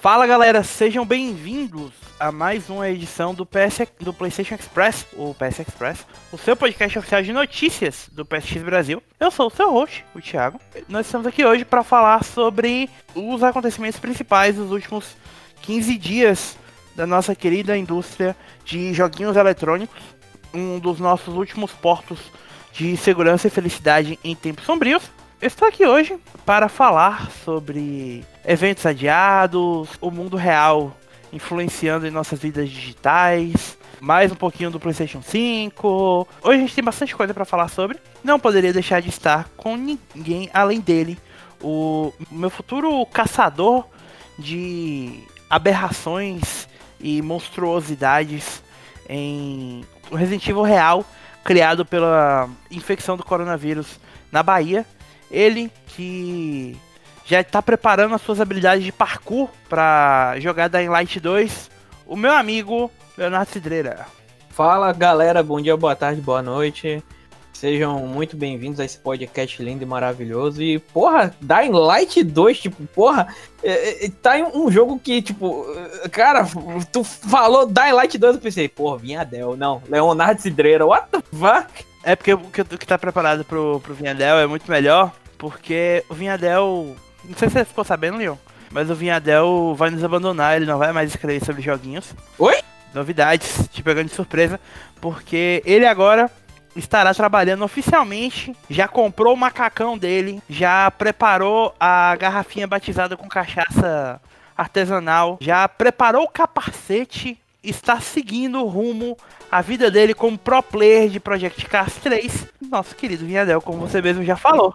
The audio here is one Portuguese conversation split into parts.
Fala galera, sejam bem-vindos a mais uma edição do, PS, do PlayStation Express, o PS Express, o seu podcast oficial de notícias do PSX Brasil. Eu sou o seu host, o Thiago. Nós estamos aqui hoje para falar sobre os acontecimentos principais dos últimos 15 dias da nossa querida indústria de joguinhos eletrônicos, um dos nossos últimos portos de segurança e felicidade em tempos sombrios. Estou aqui hoje para falar sobre eventos adiados, o mundo real influenciando em nossas vidas digitais, mais um pouquinho do PlayStation 5. Hoje a gente tem bastante coisa para falar sobre. Não poderia deixar de estar com ninguém além dele, o meu futuro caçador de aberrações e monstruosidades em Resident Evil real criado pela infecção do coronavírus na Bahia. Ele que já está preparando as suas habilidades de parkour para jogar da Light 2, o meu amigo Leonardo Cidreira. Fala galera, bom dia, boa tarde, boa noite. Sejam muito bem-vindos a esse podcast lindo e maravilhoso. E, porra, Dying Light 2, tipo, porra, é, é, tá em um jogo que, tipo, cara, tu falou Dying Light 2, eu pensei, porra, Vinhadel, não, Leonardo Cidreira, what the fuck? É porque o que, que tá preparado pro, pro Vinhadel é muito melhor, porque o Vinhadel. Não sei se você ficou sabendo, Leon, mas o Vinhadel vai nos abandonar, ele não vai mais escrever sobre joguinhos. Oi? Novidades, te pegando de surpresa, porque ele agora estará trabalhando oficialmente, já comprou o macacão dele, já preparou a garrafinha batizada com cachaça artesanal, já preparou o capacete, está seguindo o rumo a vida dele como pro player de Project Cars 3, nosso querido Vinhadel, como você mesmo já falou.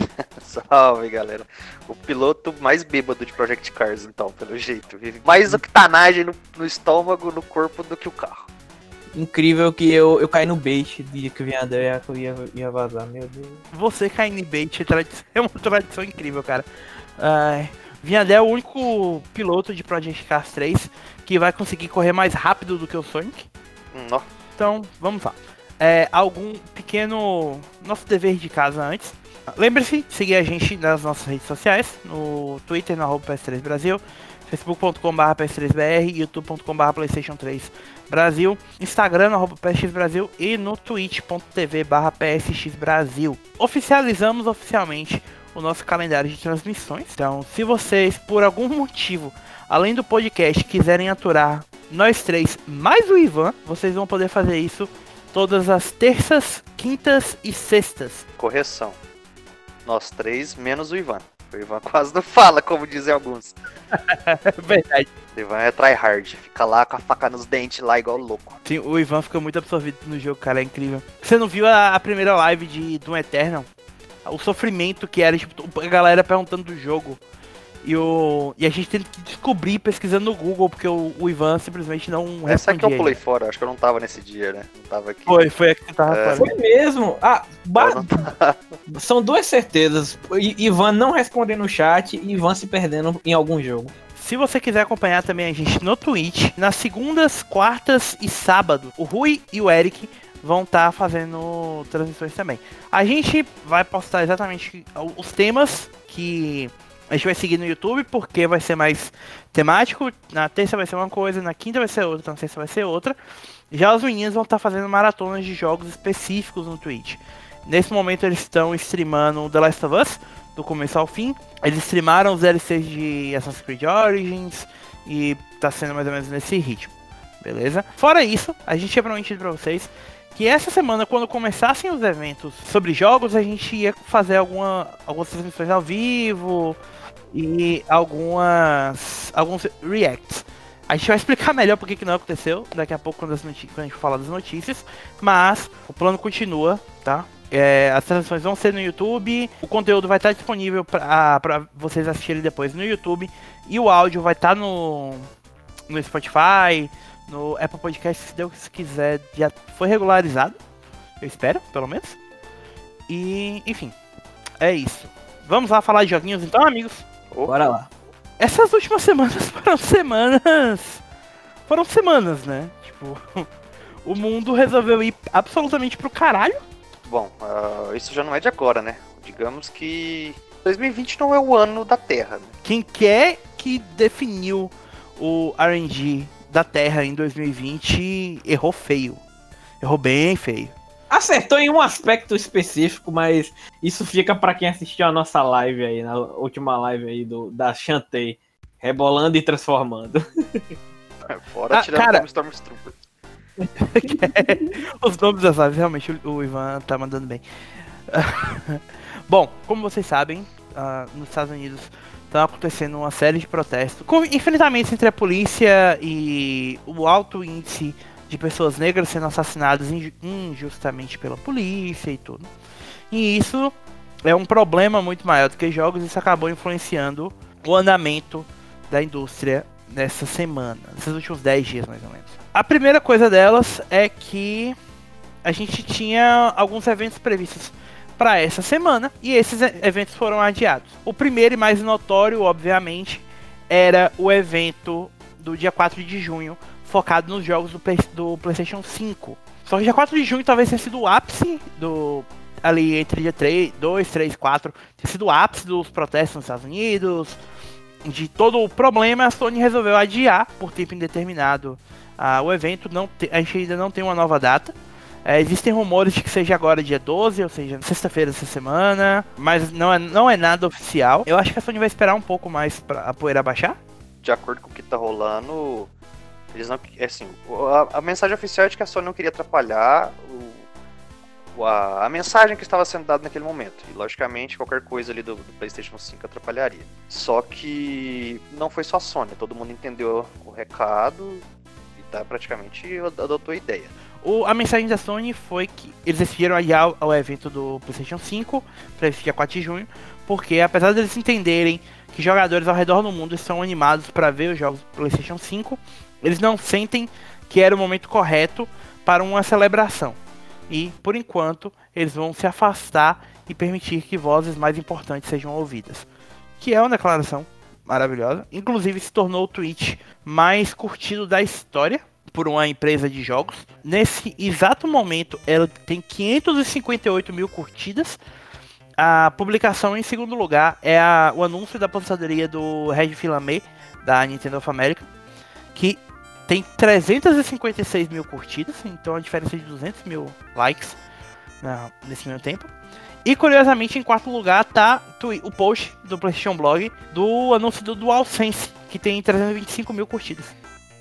Salve, galera. O piloto mais bêbado de Project Cars, então, pelo jeito. Vive mais octanagem no, no estômago, no corpo do que o carro incrível que eu, eu caí no bait de que o Vinhadel ia, ia, ia vazar, meu Deus. Você cair no bait é uma tradição incrível, cara. Uh, Vinhadel é o único piloto de Project Cars 3 que vai conseguir correr mais rápido do que o Sonic. Hum, então, vamos lá. É, algum pequeno nosso dever de casa antes. Lembre-se seguir a gente nas nossas redes sociais, no Twitter, no PS3 Brasil, facebook.com.br ps3br, youtube.com.br playstation 3 Brasil, Instagram no PSX Brasil e no twitch.tv barra. Oficializamos oficialmente o nosso calendário de transmissões. Então, se vocês, por algum motivo, além do podcast, quiserem aturar nós três mais o Ivan, vocês vão poder fazer isso todas as terças, quintas e sextas. Correção. Nós três menos o Ivan. O Ivan quase não fala, como dizem alguns. Verdade. O Ivan é tryhard, fica lá com a faca nos dentes lá igual louco. Sim, o Ivan fica muito absorvido no jogo, cara, é incrível. Você não viu a, a primeira live de Doom Eternal? O sofrimento que era, tipo, a galera perguntando do jogo. E, o, e a gente teve que descobrir pesquisando no Google, porque o, o Ivan simplesmente não Essa que eu pulei fora, acho que eu não tava nesse dia, né? Não tava aqui. Foi, foi aqui que tava é... Foi mesmo. Ah, ba... são duas certezas. Ivan não respondendo no chat e Ivan se perdendo em algum jogo. Se você quiser acompanhar também a gente no Twitch, nas segundas, quartas e sábado, o Rui e o Eric vão estar tá fazendo transmissões também. A gente vai postar exatamente os temas que a gente vai seguir no YouTube porque vai ser mais temático. Na terça vai ser uma coisa, na quinta vai ser outra, na sexta vai ser outra. Já os meninos vão estar fazendo maratonas de jogos específicos no Twitch. Nesse momento eles estão streamando The Last of Us, do começo ao fim. Eles streamaram os DLCs de Assassin's Creed Origins e tá sendo mais ou menos nesse ritmo. Beleza? Fora isso, a gente tinha prometido pra vocês que essa semana, quando começassem os eventos sobre jogos, a gente ia fazer alguma, algumas transmissões ao vivo, e algumas alguns reacts. A gente vai explicar melhor porque que não aconteceu daqui a pouco quando, quando a gente falar das notícias, mas o plano continua, tá? É, as transmissões vão ser no YouTube, o conteúdo vai estar disponível para vocês assistirem depois no YouTube e o áudio vai estar no, no Spotify, no Apple Podcast, se Deus quiser, já foi regularizado, eu espero, pelo menos. E, enfim, é isso. Vamos lá falar de joguinhos então, amigos? Bora lá. Essas últimas semanas foram semanas. Foram semanas, né? Tipo, o mundo resolveu ir absolutamente pro caralho. Bom, uh, isso já não é de agora, né? Digamos que 2020 não é o ano da Terra. Né? Quem quer que definiu o RNG da Terra em 2020 errou feio. Errou bem feio. Acertou em um aspecto específico, mas isso fica para quem assistiu a nossa live aí, na última live aí do, da Chantei, rebolando e transformando. Fora Ah, tirando cara- como Stormtrooper. Os nomes das lives, realmente, o Ivan tá mandando bem. Bom, como vocês sabem, ah, nos Estados Unidos estão acontecendo uma série de protestos, com enfrentamentos entre a polícia e o alto índice de pessoas negras sendo assassinadas inju- injustamente pela polícia e tudo. E isso é um problema muito maior do que jogos, isso acabou influenciando o andamento da indústria nessa semana, nesses últimos 10 dias mais ou menos. A primeira coisa delas é que a gente tinha alguns eventos previstos para essa semana e esses eventos foram adiados. O primeiro e mais notório, obviamente, era o evento do dia 4 de junho, focado nos jogos do, do PlayStation 5. Só que dia 4 de junho talvez tenha sido o ápice do ali entre dia 3, 2, 3, 4, tenha sido o ápice dos protestos nos Estados Unidos, de todo o problema, a Sony resolveu adiar por tempo indeterminado ah, o evento. Não te- a gente ainda não tem uma nova data. É, existem rumores de que seja agora dia 12, ou seja, sexta-feira dessa semana, mas não é, não é nada oficial. Eu acho que a Sony vai esperar um pouco mais pra a poeira baixar. De acordo com o que tá rolando, eles não. É assim, a, a mensagem oficial é de que a Sony não queria atrapalhar o, a, a mensagem que estava sendo dada naquele momento. E logicamente qualquer coisa ali do, do PlayStation 5 atrapalharia. Só que não foi só a Sony, todo mundo entendeu o recado e tá praticamente adotou a ideia. O- a mensagem da Sony foi que eles decidiram adiar o- o evento do PlayStation 5 para esse dia 4 de junho, porque apesar deles entenderem que jogadores ao redor do mundo estão animados para ver os jogos do PlayStation 5, eles não sentem que era o momento correto para uma celebração. E, por enquanto, eles vão se afastar e permitir que vozes mais importantes sejam ouvidas. Que é uma declaração maravilhosa. Inclusive, se tornou o tweet mais curtido da história por uma empresa de jogos. Nesse exato momento, ela tem 558 mil curtidas. A publicação em segundo lugar é a- o anúncio da aposentadoria do Reg Filame da Nintendo of America, que tem 356 mil curtidas, então a diferença é de 200 mil likes na- nesse mesmo tempo. E curiosamente, em quarto lugar tá o post do PlayStation Blog do anúncio do DualSense, que tem 325 mil curtidas.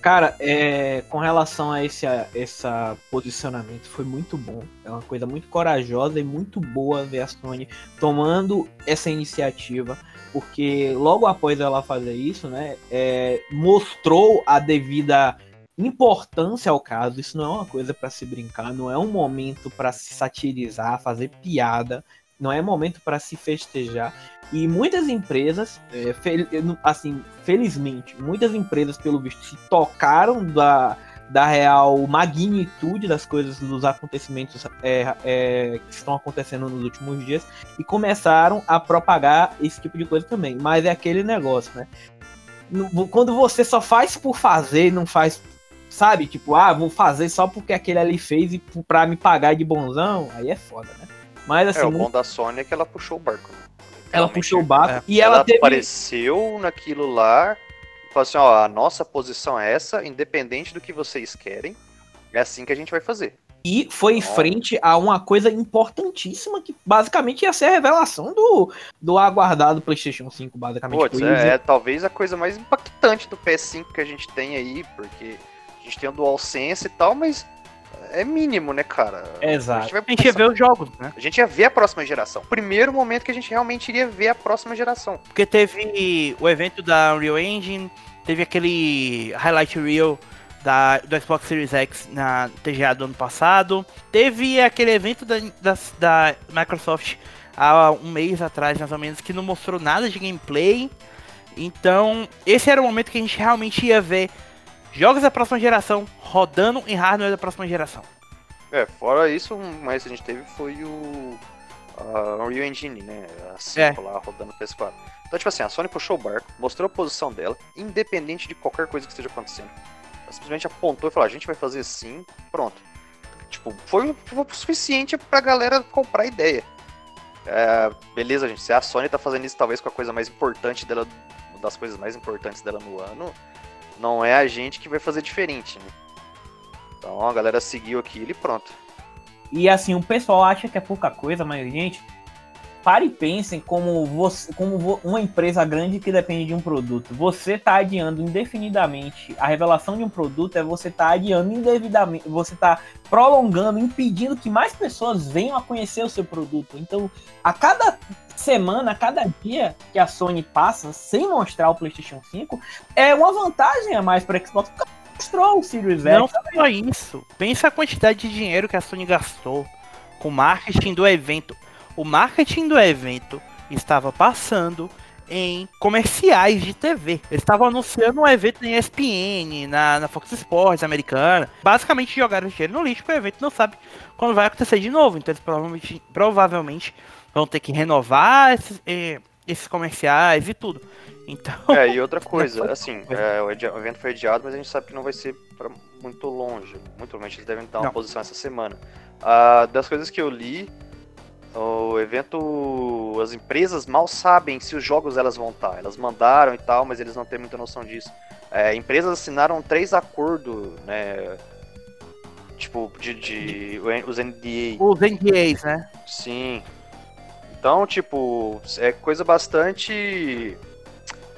Cara, é, com relação a esse, a esse posicionamento, foi muito bom. É uma coisa muito corajosa e muito boa ver a Sony tomando essa iniciativa, porque logo após ela fazer isso, né, é, mostrou a devida importância ao caso. Isso não é uma coisa para se brincar, não é um momento para se satirizar, fazer piada, não é momento para se festejar. E muitas empresas, é, fel- assim, felizmente, muitas empresas, pelo visto, se tocaram da, da real magnitude das coisas, dos acontecimentos é, é, que estão acontecendo nos últimos dias e começaram a propagar esse tipo de coisa também. Mas é aquele negócio, né? Quando você só faz por fazer, não faz, sabe? Tipo, ah, vou fazer só porque aquele ali fez e pra me pagar de bonzão, aí é foda, né? Mas assim, é, o bom da Sony é que ela puxou o barco. Né? ela Realmente, puxou o barco É. e ela, ela teve. apareceu naquilo lá falou assim, ó, a nossa posição é essa, independente do que vocês querem, é assim que a gente vai fazer. E foi em frente a uma coisa importantíssima que basicamente ia ser a revelação do, do aguardado PlayStation 5, basicamente. Foi é, é talvez a coisa mais impactante do PS5 que a gente tem aí, porque a gente tem o DualSense e tal, mas é mínimo, né, cara? A Exato. gente, vai A gente ia ver os jogos, né? a gente ia ver a próxima geração. Primeiro momento que a gente realmente iria ver a próxima geração. Porque teve o evento da Unreal Engine, teve aquele Highlight Reel da, do Xbox Series X na TGA do ano passado, teve aquele evento da, da, da Microsoft há um mês atrás, mais ou menos, que não mostrou nada de gameplay. Então, esse era o momento que a gente realmente ia ver jogos da próxima geração rodando em hardware da próxima geração. É, fora isso, o mais que a gente teve foi o a Unreal Engine, né? A 5 É. lá rodando no PS4. Então, tipo assim, a Sony puxou o barco, mostrou a posição dela, independente de qualquer coisa que esteja acontecendo. Ela simplesmente apontou e falou: a gente vai fazer assim, pronto. Tipo, foi, foi o suficiente pra galera comprar a ideia. É, beleza, gente. Se a Sony tá fazendo isso, talvez com a coisa mais importante dela uma das coisas mais importantes dela no ano, não é a gente que vai fazer diferente, né? Então a galera seguiu aquilo e pronto. E assim, o pessoal acha que é pouca coisa, mas, gente, pare e pensem como, você, como uma empresa grande que depende de um produto. Você está adiando indefinidamente a revelação de um produto, é você está adiando indevidamente, você está prolongando, impedindo que mais pessoas venham a conhecer o seu produto. Então, a cada semana, a cada dia que a Sony passa sem mostrar o PlayStation 5, é uma vantagem a mais para a Xbox mostrou o Series X. Não só isso. Pensa a quantidade de dinheiro que a Sony gastou com marketing do evento. O marketing do evento estava passando em comerciais de TV. Eles estavam anunciando um evento na ESPN, na, na Fox Sports americana. Basicamente jogaram dinheiro no lixo porque o evento não sabe quando vai acontecer de novo. Então eles provavelmente, provavelmente vão ter que renovar esses, eh, esses comerciais e tudo. Então. É, e outra coisa, assim, é, o, evento foi adiado, mas a gente sabe que não vai ser para muito longe. Muito provavelmente eles devem dar uma não. posição essa semana. Ah, das coisas que eu li, o evento. As empresas mal sabem se os jogos elas vão estar. Elas mandaram e tal, mas eles não têm muita noção disso. É, empresas assinaram três acordos, né? Tipo, de, de, os NDA. Os NDAs, né? Sim. Então, tipo, é coisa bastante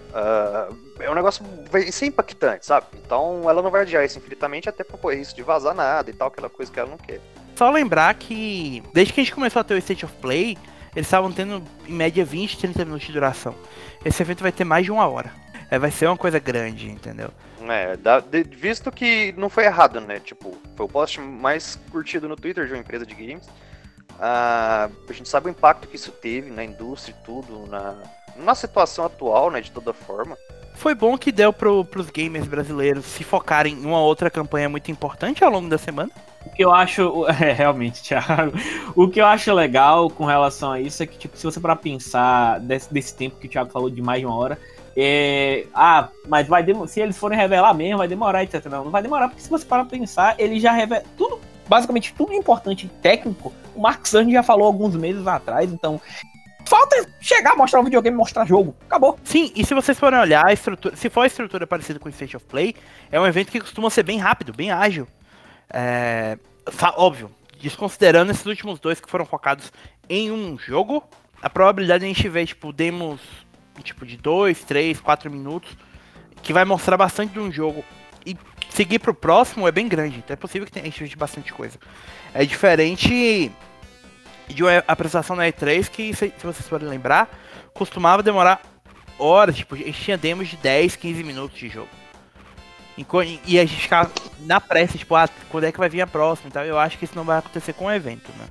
Uh, é um negócio vai ser impactante, sabe? Então ela não vai adiar isso infinitamente até correr isso de vazar nada e tal, aquela coisa que ela não quer. Só lembrar que desde que a gente começou a ter o State of Play, eles estavam tendo em média 20, 30 minutos de duração. Esse evento vai ter mais de uma hora. É, vai ser uma coisa grande, entendeu? É, da, de, visto que não foi errado, né? Tipo, foi o post mais curtido no Twitter de uma empresa de games. Uh, a gente sabe o impacto que isso teve na indústria e tudo, na, na situação atual, né, de toda forma. Foi bom que deu pro, pros gamers brasileiros se focarem em uma outra campanha muito importante ao longo da semana. O que eu acho. É, realmente, Thiago. O que eu acho legal com relação a isso é que, tipo, se você para pensar desse, desse tempo que o Thiago falou de mais de uma hora, é, ah, mas vai se eles forem revelar mesmo, vai demorar, etc. Não, não vai demorar, porque se você para pensar, ele já revela tudo, basicamente tudo importante técnico, o Mark Cerny já falou alguns meses atrás, então Falta chegar, mostrar um videogame, mostrar jogo. Acabou. Sim, e se vocês forem olhar a estrutura, se for a estrutura parecida com o State of Play, é um evento que costuma ser bem rápido, bem ágil. É, óbvio, desconsiderando esses últimos dois que foram focados em um jogo, a probabilidade de a gente ver, tipo, demos tipo de 2, 3, 4 minutos, que vai mostrar bastante de um jogo e seguir pro próximo é bem grande. Então é possível que a gente veja bastante coisa. É diferente de uma apresentação na E3 que, se, vocês forem lembrar, costumava demorar horas, tipo, a gente tinha demos de 10, 15 minutos de jogo. E a gente ficava na pressa, tipo, ah, quando é que vai vir a próxima então Eu acho que isso não vai acontecer com o evento, né?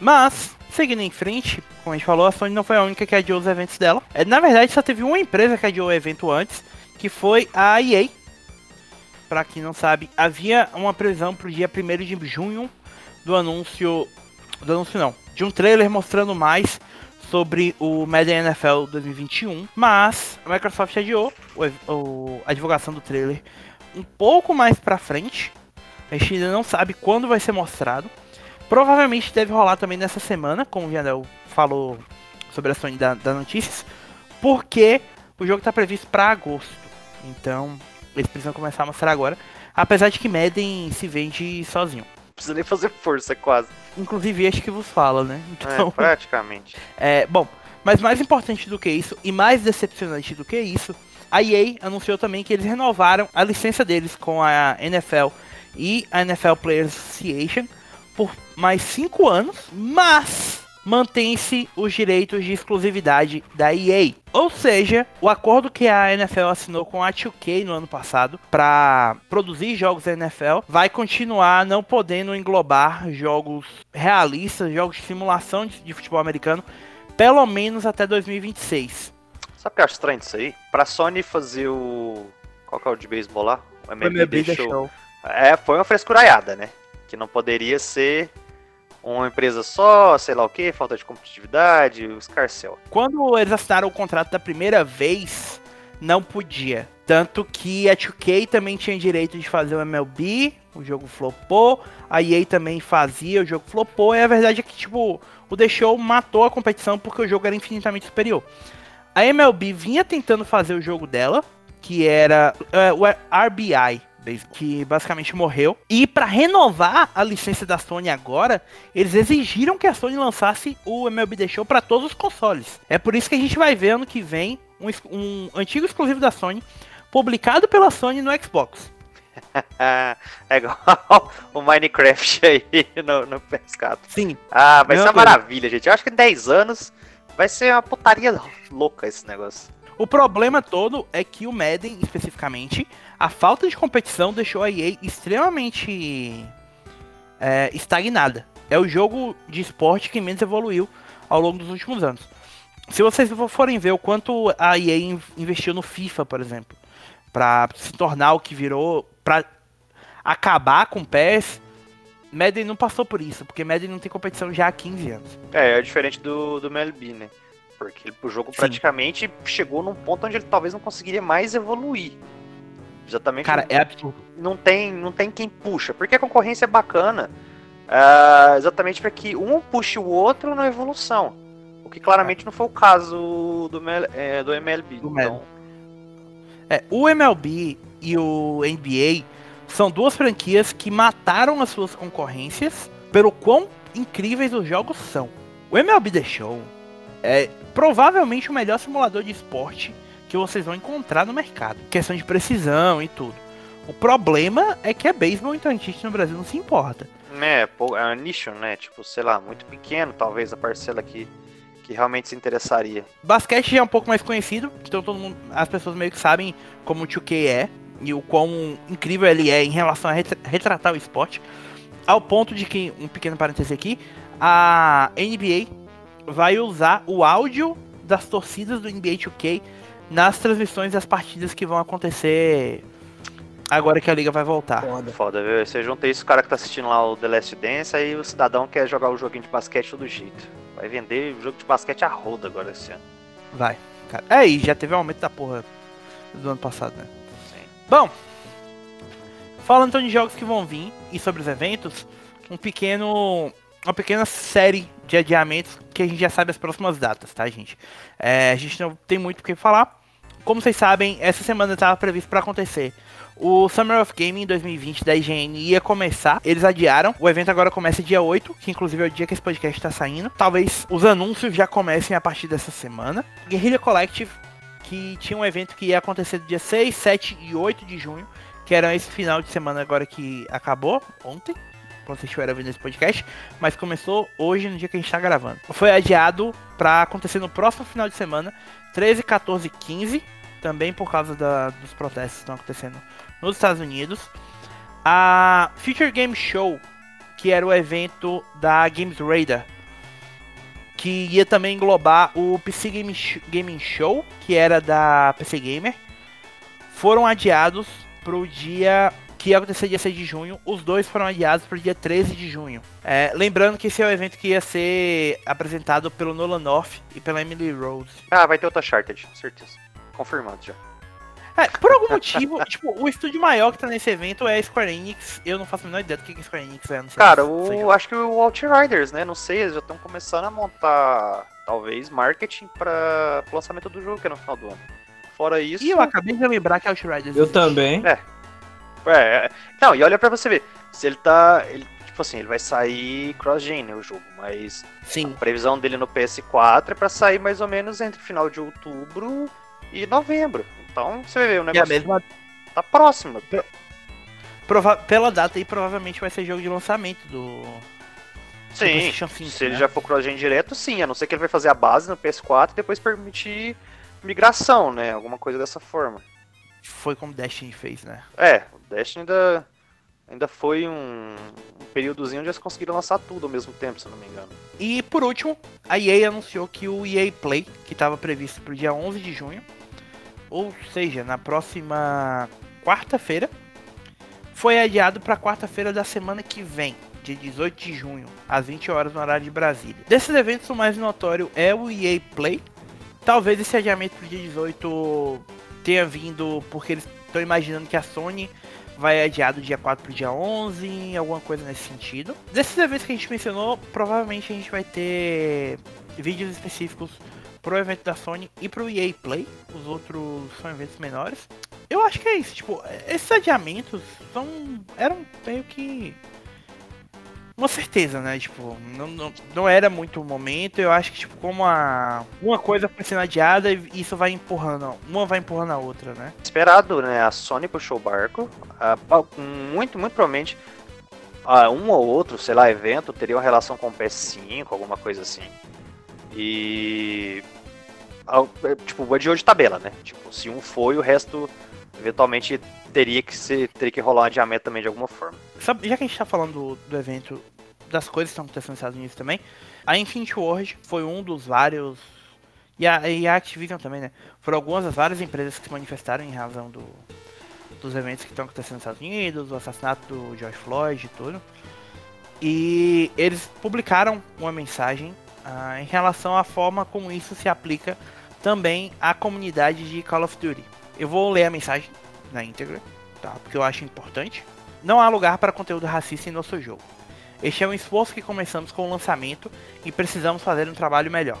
Mas, seguindo em frente, como a gente falou, a Sony não foi a única que adiou os eventos dela. É, na verdade, só teve uma empresa que adiou o evento antes, que foi a EA. Pra quem não sabe, havia uma previsão pro dia 1 de junho do anúncio. Do anúncio não, de um trailer mostrando mais sobre o Madden NFL 2021, mas a Microsoft adiou o, o, a divulgação do trailer um pouco mais pra frente. A gente ainda não sabe quando vai ser mostrado. Provavelmente deve rolar também nessa semana, como o Janel falou sobre a Sony da, da Notícias, porque o jogo está previsto para agosto. Então, eles precisam começar a mostrar agora. Apesar de que Madden se vende sozinho precisa nem fazer força, quase. Inclusive este que vos fala, né? Então, é, praticamente. É, bom, mas mais importante do que isso, e mais decepcionante do que isso, a EA anunciou também que eles renovaram a licença deles com a NFL e a NFL Players Association por mais 5 anos, mas mantém-se os direitos de exclusividade da EA. Ou seja, o acordo que a NFL assinou com a 2K no ano passado para produzir jogos da NFL vai continuar não podendo englobar jogos realistas, jogos de simulação de, de futebol americano, pelo menos até 2026. Sabe o que eu acho estranho disso aí? Pra Sony fazer o. Qual que é o de beisebol lá? O MLB, MLB Show. Show. É, foi uma frescuraiada, né? Que não poderia ser uma empresa só, sei lá o que, falta de competitividade, o escarcel. Quando eles assinaram o contrato da primeira vez, não podia. Tanto que a 2K também tinha direito de fazer o MLB, o jogo flopou, a EA também fazia, o jogo flopou, e a verdade é que, tipo, o The Show matou a competição porque o jogo era infinitamente superior. A MLB vinha tentando fazer o jogo dela, que era é, o RBI, que basicamente morreu. E para renovar a licença da Sony agora, eles exigiram que a Sony lançasse o MLB The Show para todos os consoles. É por isso que a gente vai ver ano que vem um, um antigo exclusivo da Sony publicado pela Sony no Xbox. é igual o Minecraft aí no, no PS4. Sim. Ah, vai ser uma maravilha, gente. Eu acho que em 10 anos vai ser uma putaria louca esse negócio. O problema todo é que o Madden, especificamente, a falta de competição deixou a EA extremamente é, estagnada. É o jogo de esporte que menos evoluiu ao longo dos últimos anos. Se vocês forem ver o quanto a EA investiu no FIFA, por exemplo, para se tornar o que virou, para acabar com o PES, Madden não passou por isso, porque Madden não tem competição já há 15 anos. É, é diferente do, do MLB, né? Porque o jogo Sim. praticamente chegou num ponto onde ele talvez não conseguiria mais evoluir. Exatamente. Cara, não, é absurdo. Não tem, não tem quem puxa. Porque a concorrência é bacana. Uh, exatamente para que um puxe o outro na evolução. O que claramente não foi o caso do, é, do MLB. Do então... é, o MLB e o NBA são duas franquias que mataram as suas concorrências pelo quão incríveis os jogos são. O MLB The Show é provavelmente o melhor simulador de esporte que vocês vão encontrar no mercado. Questão de precisão e tudo. O problema é que é beisebol, então a gente no Brasil não se importa. É, é um nicho, né? Tipo, sei lá, muito pequeno, talvez a parcela que, que realmente se interessaria. Basquete já é um pouco mais conhecido, então todo mundo, as pessoas meio que sabem como o 2K é e o quão incrível ele é em relação a retratar o esporte. Ao ponto de que, um pequeno parêntese aqui, a NBA vai usar o áudio das torcidas do NBA 2K nas transmissões das partidas que vão acontecer agora que a liga vai voltar. Foda, Foda viu? Você junta isso, o cara que tá assistindo lá o The Last Dance, aí o cidadão quer jogar o joguinho de basquete todo jeito. Vai vender o jogo de basquete a roda agora esse ano. Vai, cara. É, e já teve um aumento da porra do ano passado, né? Sim. Bom, falando então de jogos que vão vir e sobre os eventos, um pequeno uma pequena série de adiamentos que a gente já sabe as próximas datas, tá, gente? É, a gente não tem muito o que falar. Como vocês sabem, essa semana estava previsto para acontecer. O Summer of Gaming 2020 da IGN ia começar, eles adiaram. O evento agora começa dia 8, que inclusive é o dia que esse podcast está saindo. Talvez os anúncios já comecem a partir dessa semana. Guerrilla Collective, que tinha um evento que ia acontecer dia 6, 7 e 8 de junho, que era esse final de semana agora que acabou, ontem quando vocês estiverem ouvindo esse podcast, mas começou hoje no dia que a gente está gravando. Foi adiado para acontecer no próximo final de semana, 13, 14 e 15, também por causa da, dos protestos que estão acontecendo nos Estados Unidos. A Future Game Show, que era o evento da Games Radar, que ia também englobar o PC Game Gaming Show, que era da PC Gamer, foram adiados para o dia que ia acontecer dia 6 de junho. Os dois foram adiados para o dia 13 de junho. É, lembrando que esse é o evento que ia ser apresentado pelo Nolan North e pela Emily Rose. Ah, vai ter outra Charted, certeza. Confirmado já. É, por algum motivo, tipo, o estúdio maior que tá nesse evento é a Square Enix. Eu não faço a menor ideia do que, que a Square Enix é. Cara, o, acho que o Outriders, né? Não sei, eles já estão começando a montar, talvez, marketing para o lançamento do jogo, que é no final do ano. Fora isso. E eu acabei de lembrar que Outriders. Eu existe. também. É, é, é, não, e olha pra você ver. Se ele tá. Ele, tipo assim, ele vai sair cross-gen né, o jogo, mas Sim. a previsão dele no PS4 é pra sair mais ou menos entre final de outubro e novembro. Então você vai ver, o negócio mesma... tá próximo. Prova pela data aí, provavelmente vai ser jogo de lançamento do. Sim, 5, se né? ele já for cross-gen direto, sim, a não ser que ele vai fazer a base no PS4 e depois permitir migração, né? Alguma coisa dessa forma. Foi como Destiny fez, né? É, Destiny ainda, ainda foi um, um períodozinho onde eles conseguiram lançar tudo ao mesmo tempo, se não me engano. E por último, a EA anunciou que o EA Play, que estava previsto para o dia 11 de junho, ou seja, na próxima quarta-feira, foi adiado para quarta-feira da semana que vem, dia 18 de junho, às 20 horas no horário de Brasília. Desses eventos, o mais notório é o EA Play. Talvez esse adiamento para dia 18 tenha vindo porque eles estão imaginando que a Sony vai adiar do dia 4 pro dia 11, alguma coisa nesse sentido. Desses eventos que a gente mencionou, provavelmente a gente vai ter vídeos específicos pro evento da Sony e pro EA Play. Os outros são eventos menores. Eu acho que é isso, tipo, esses adiamentos são. eram meio que. Uma certeza, né? Tipo, não, não, não era muito o momento. Eu acho que, tipo, como a. Uma coisa foi sendo adiada, isso vai empurrando. Uma vai empurrando a outra, né? Esperado, né? A Sony puxou o barco. Ah, muito, muito provavelmente ah, um ou outro, sei lá, evento teria uma relação com o PS5, alguma coisa assim. E. É, tipo, o de hoje tabela, né? Tipo, se um foi, o resto eventualmente teria que ser, teria que rolar um adiamento também de alguma forma. Sabe, já que a gente tá falando do, evento, das coisas que estão acontecendo nos Estados Unidos também, a Infinity World foi um dos vários. E a, e a Activision também, né? Foram algumas das várias empresas que se manifestaram em razão do, dos eventos que estão acontecendo nos Estados Unidos, o assassinato do George Floyd e tudo. E eles publicaram uma mensagem uh, em relação à forma como isso se aplica também à comunidade de Call of Duty. Eu vou ler a mensagem na íntegra, tá? Porque eu acho importante. Não há lugar para conteúdo racista em nosso jogo. Este é um esforço que começamos com o lançamento e precisamos fazer um trabalho melhor.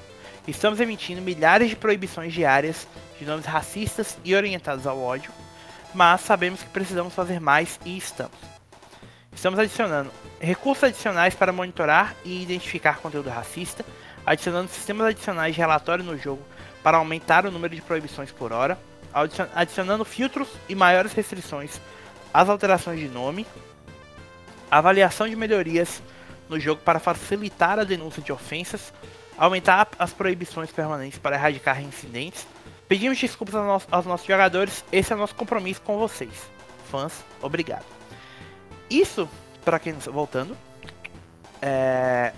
Estamos emitindo milhares de proibições diárias de nomes racistas e orientados ao ódio, mas sabemos que precisamos fazer mais e estamos. Estamos adicionando recursos adicionais para monitorar e identificar conteúdo racista, adicionando sistemas adicionais de relatório no jogo para aumentar o número de proibições por hora, adicionando filtros e maiores restrições às alterações de nome, avaliação de melhorias no jogo para facilitar a denúncia de ofensas, aumentar as proibições permanentes para erradicar incidentes. Pedimos desculpas aos nossos, aos nossos jogadores, esse é o nosso compromisso com vocês. Fãs, obrigado. Isso, para quem voltando, é,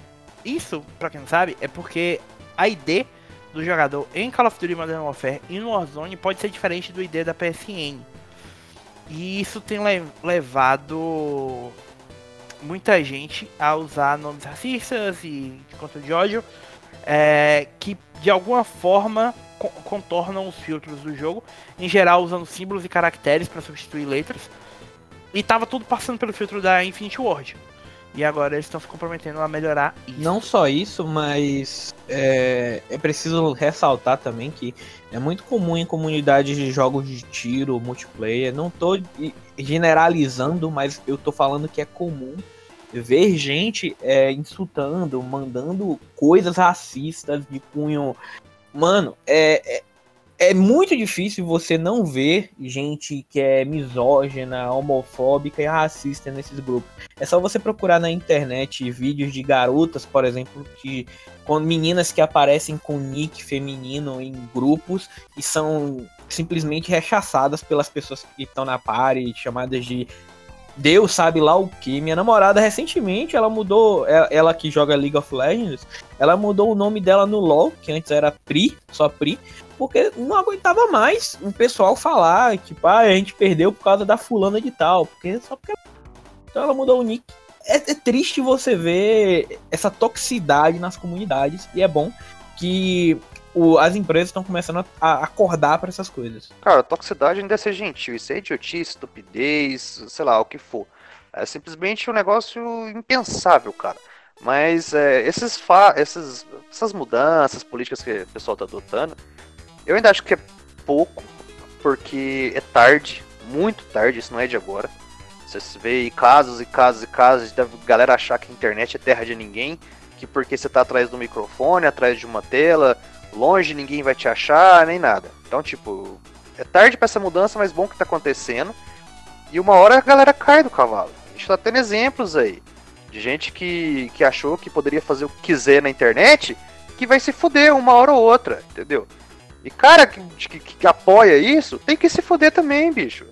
isso, para quem não sabe, é porque a ID do jogador em Call of Duty Modern Warfare e no Warzone pode ser diferente do ID da PSN. E isso tem levado muita gente a usar nomes racistas e de conta de ódio é, que de alguma forma co contornam os filtros do jogo, em geral usando símbolos e caracteres para substituir letras. E tava tudo passando pelo filtro da Infinity Ward. E agora eles estão se comprometendo a melhorar isso. Não só isso, mas é, é preciso ressaltar também que é muito comum em comunidades de jogos de tiro, multiplayer. Não tô generalizando, mas eu tô falando que é comum ver gente é, insultando, mandando coisas racistas de cunho. Mano, é, é é muito difícil você não ver gente que é misógina, homofóbica e racista nesses grupos. É só você procurar na internet vídeos de garotas, por exemplo, que com meninas que aparecem com nick feminino em grupos e são simplesmente rechaçadas pelas pessoas que estão na party, chamadas de Deus sabe lá o que. Minha namorada recentemente ela mudou, ela, ela, que joga League of Legends, ela mudou o nome dela no LoL, que antes era Pri, só Pri, porque não aguentava mais o pessoal falar que tipo, ah, a gente perdeu por causa da fulana de tal, porque só porque então ela mudou o nick. É, é triste você ver essa toxicidade nas comunidades e é bom que o, as empresas estão começando a, acordar para essas coisas. Cara, toxicidade ainda é ser gentil, isso é idiotice, estupidez, sei lá, o que for. É simplesmente um negócio impensável, cara. Mas é, esses fa esses, essas mudanças políticas que o pessoal tá adotando, eu ainda acho que é pouco, porque é tarde, muito tarde, isso não é de agora. Você vê casos e casos e casos da galera achar que a internet é terra de ninguém, que porque você tá atrás do microfone, atrás de uma tela, longe ninguém vai te achar, nem nada. Então, tipo, é tarde para essa mudança, mas bom que tá acontecendo. E uma hora a galera cai do cavalo. A gente tá tendo exemplos aí de gente que, que achou que poderia fazer o que quiser na internet, que vai se fuder uma hora ou outra, entendeu? E cara que, que, que, apoia isso, tem que se foder também, bicho.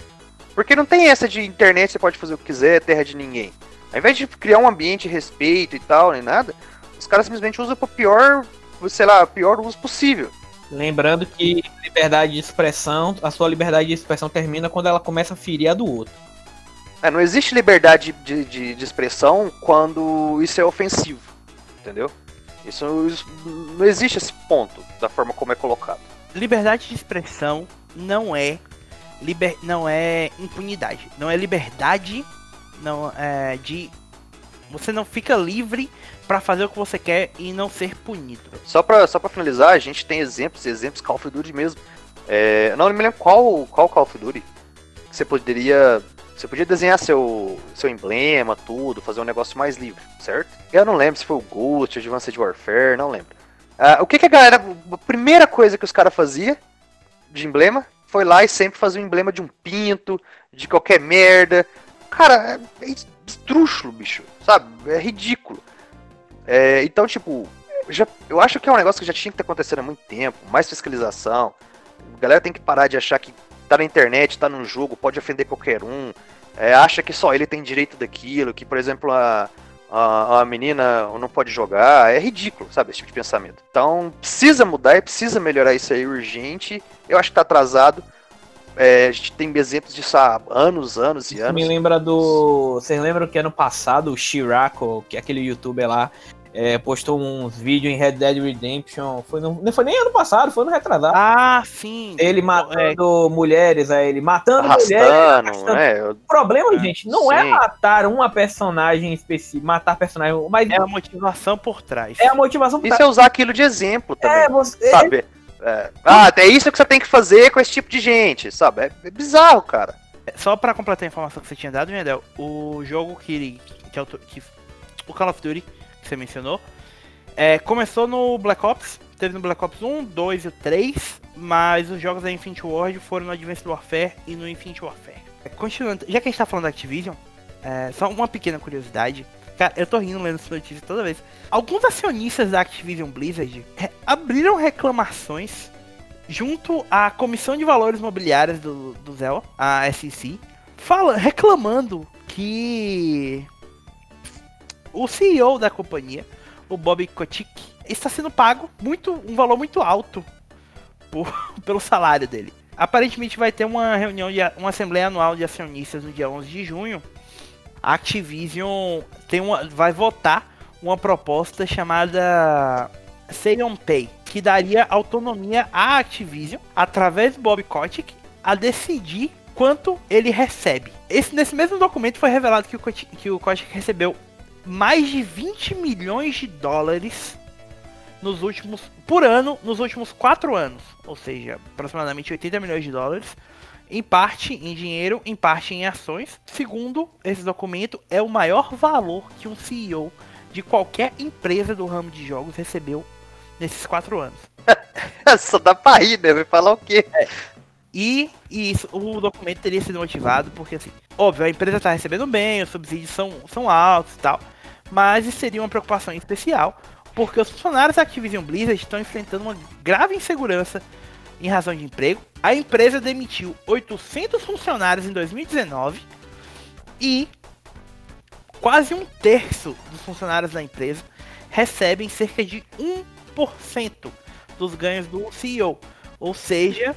Porque não tem essa de internet, você pode fazer o que quiser, é terra de ninguém. Ao invés de criar um ambiente de respeito e tal, nem nada, os caras simplesmente usam pro pior, sei lá, pior uso possível. Lembrando que liberdade de expressão, a sua liberdade de expressão termina quando ela começa a ferir a do outro. É, não existe liberdade de, de, de expressão quando isso é ofensivo, entendeu? Isso, isso, não existe esse ponto da forma como é colocado liberdade de expressão não é liber, não é impunidade, não é liberdade não é de Você não fica livre pra fazer o que você quer e não ser punido. Só pra, só pra finalizar, a gente tem exemplos, exemplos Call of Duty mesmo. É, não me lembro qual, qual Call of Duty que você poderia. Você podia desenhar seu, seu emblema, tudo, fazer um negócio mais livre, certo? Eu não lembro se foi o Ghost, Advanced Warfare, não lembro. Ah, o que, que a galera. A primeira coisa que os caras faziam de emblema foi lá e sempre fazer um emblema de um pinto, de qualquer merda. Cara, é, é estrúxulo, bicho, sabe? É ridículo. É, então, tipo, já, eu acho que é um negócio que já tinha que estar acontecendo há muito tempo, mais fiscalização. A galera tem que parar de achar que tá na internet, tá num jogo, pode ofender qualquer um. É, acha que só ele tem direito daquilo, que, por exemplo, a, a, a, menina não pode jogar. É ridículo, sabe? Esse tipo de pensamento. Então, precisa mudar e precisa melhorar isso aí urgente. Eu acho que tá atrasado. É, a gente tem exemplos disso há anos, anos e anos. Me lembra do. Vocês lembram que ano passado o Shirako, que é aquele youtuber lá, é, postou uns vídeos em Red Dead Redemption. Foi no, não foi nem ano passado, foi no retrasado. Ah, sim. Ele matando é. mulheres, aí ele matando arrastando, mulheres. Arrastando. É, eu... O problema, é, gente, não é sim. é matar uma personagem específica, matar personagem, mas. É a motivação por trás. É a motivação por trás. Isso é usar aquilo de exemplo também. É, você. Sabe? É. Ah, é isso que você tem que fazer com esse tipo de gente, sabe? É, é bizarro, cara. Só pra completar a informação que você tinha dado, Mendel, o jogo que, que, que, o Call of Duty você mencionou. É, começou no Black Ops, teve no Black Ops 1, 2 e 3, mas os jogos da Infinity Ward foram no Advanced Warfare e no Infinity Warfare. É, continuando, já que a gente tá falando da Activision, é, só uma pequena curiosidade. Cara, eu tô rindo lendo essa notícia toda vez. Alguns acionistas da Activision Blizzard é, abriram reclamações junto à Comissão de Valores Mobiliários do, do ZEL, a SEC, fala, reclamando que o CEO da companhia, o Bob Kotick, está sendo pago muito, um valor muito alto por, pelo salário dele. Aparentemente vai ter uma reunião, de, uma assembleia anual de acionistas no dia 11 de junho. A Activision tem uma, vai votar uma proposta chamada Say on Pay, que daria autonomia à Activision, através do Bob Kotick, a decidir quanto ele recebe. Esse, nesse mesmo documento foi revelado que o, Kotick, que o Kotick recebeu mais de 20 milhões de dólares nos últimos por ano nos últimos quatro anos, ou seja, aproximadamente 80 milhões de dólares, em parte em dinheiro, em parte em ações. Segundo esse documento, é o maior valor que um CEO de qualquer empresa do ramo de jogos recebeu nesses quatro anos. Só dá pra rir, né? Vai falar o quê? É. E, e isso, o documento teria sido motivado porque, assim, óbvio, a empresa está recebendo bem, os subsídios são, são altos e tal, mas isso seria uma preocupação especial porque os funcionários da Activision Blizzard estão enfrentando uma grave insegurança em razão de emprego. A empresa demitiu 800 funcionários em 2019 e quase um terço dos funcionários da empresa recebem cerca de 1% dos ganhos do CEO. Ou seja,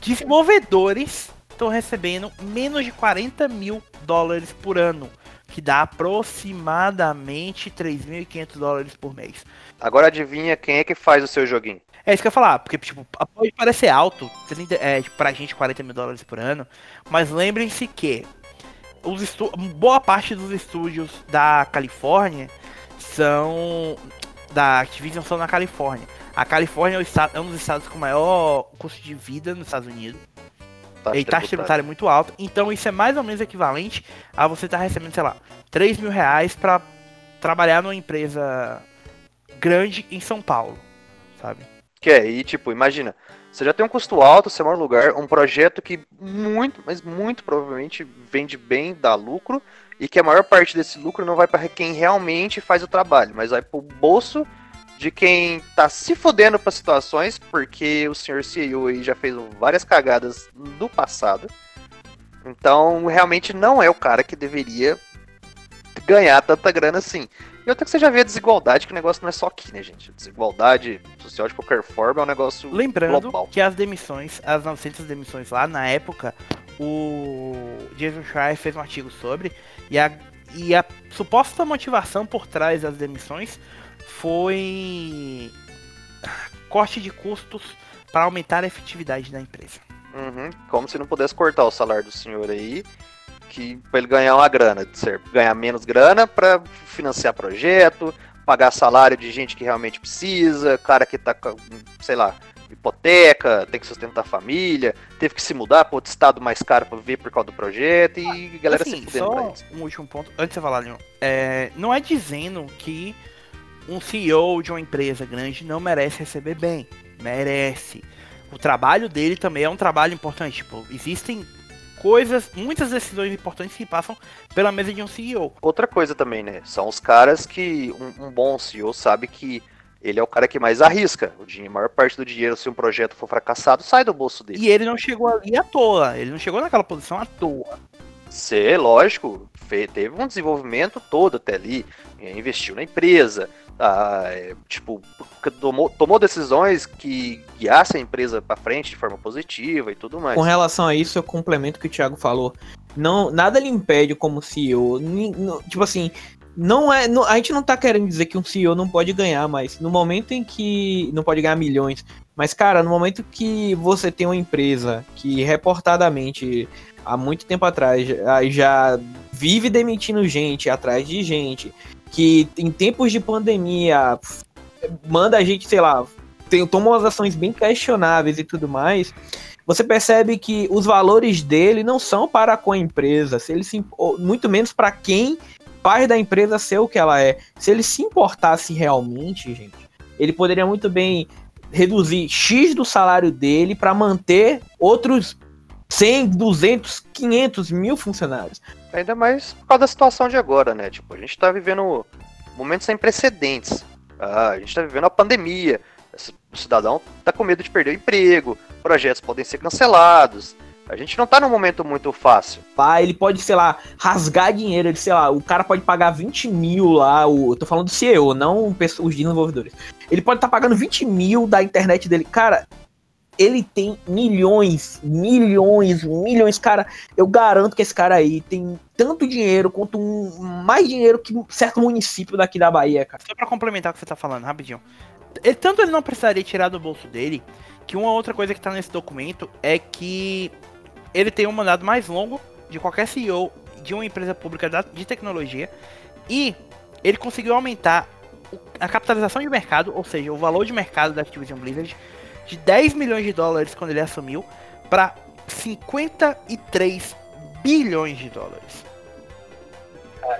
desenvolvedores estão recebendo menos de 40 mil dólares por ano, que dá aproximadamente 3.500 dólares por mês. Agora adivinha quem é que faz o seu joguinho? É isso que eu ia falar, porque tipo, pode parecer alto, 30, é, tipo, pra gente 40 mil dólares por ano, mas lembrem-se que os boa parte dos estúdios da Califórnia são da Activision são na Califórnia. A Califórnia é, é um dos estados com maior custo de vida nos Estados Unidos. Taxa e taxa tributária é muito alta. Então isso é mais ou menos equivalente a você estar tá recebendo, sei lá, 3 mil reais pra trabalhar numa empresa grande em São Paulo, sabe? Que é, e tipo, imagina, você já tem um custo alto, você mora lugar, um projeto que muito, mas muito provavelmente vende bem, dá lucro, e que a maior parte desse lucro não vai para quem realmente faz o trabalho, mas vai pro bolso de quem tá se fodendo para situações, porque o senhor CEO aí já fez várias cagadas no passado. Então, realmente não é o cara que deveria ganhar tanta grana assim. E outra que você já vê a desigualdade, que o negócio não é só aqui, né, gente? Desigualdade social de qualquer forma é um negócio Lembrando global. que as demissões, as 900 demissões lá, na época, o Jason Schreier fez um artigo sobre, e a, e a suposta motivação por trás das demissões foi corte de custos para aumentar a efetividade da empresa. Uhum, como se não pudesse cortar o salário do senhor aí que pra ele ganhar uma grana, ganhar menos grana para financiar projeto, pagar salário de gente que realmente precisa, cara que tá com, sei lá, hipoteca, tem que sustentar a família, teve que se mudar para outro estado mais caro para viver por causa do projeto e galera assim, se fudendo pra só isso. um último ponto, antes de você falar, Leon, é, não é dizendo que um CEO de uma empresa grande não merece receber bem, merece. O trabalho dele também é um trabalho importante, tipo, existem coisas, muitas decisões importantes que passam pela mesa de um CEO. Outra coisa também, né? São os caras que um, um bom CEO sabe que ele é o cara que mais arrisca. O dinheiro, a maior parte do dinheiro, se um projeto for fracassado, sai do bolso dele. E ele não chegou ali à toa, ele não chegou naquela posição à toa. Ser, lógico, teve um desenvolvimento todo até ali, investiu na empresa, ah, é, tipo, tomou, tomou decisões que guiassem a empresa para frente de forma positiva e tudo mais. Com relação a isso, eu complemento o que o Thiago falou. Não, nada lhe impede como CEO. tipo assim, não é. não- a gente não tá querendo dizer que um CEO não pode ganhar, mas no momento em que. Não pode ganhar milhões. Mas, cara, no momento que você tem uma empresa que reportadamente, há muito tempo atrás, já vive demitindo gente atrás de gente, que em tempos de pandemia manda a gente, sei lá, tem, toma umas ações bem questionáveis e tudo mais você percebe que os valores dele não são para com a empresa, se ele se, muito menos para quem faz da empresa ser o que ela é. Se ele se importasse realmente, gente, ele poderia muito bem reduzir X do salário dele para manter outros 100, 200, 500 mil funcionários. Ainda mais por causa da situação de agora, né? Tipo, a gente tá vivendo momentos sem precedentes. Ah, a gente tá vivendo a pandemia. O cidadão tá com medo de perder o emprego, projetos podem ser cancelados. A gente não tá num momento muito fácil. Pá, ele pode, sei lá, rasgar dinheiro, ele, sei lá, o cara pode pagar 20 mil lá, o, eu tô falando do CEO, não os desenvolvedores. Ele pode estar pagando 20 mil da internet dele. Cara, ele tem milhões, milhões, milhões. Cara, eu garanto que esse cara aí tem tanto dinheiro quanto um, mais dinheiro que um certo município daqui da Bahia, cara. Só pra complementar o que você tá falando, rapidinho. Ele, tanto ele não precisaria tirar do bolso dele, que uma outra coisa que tá nesse documento é que ele tem um mandado mais longo de qualquer CEO de uma empresa pública da- de tecnologia e ele conseguiu aumentar a capitalização de mercado, ou seja, o valor de mercado da Activision Blizzard de 10 milhões de dólares quando ele assumiu para 53 bilhões de dólares.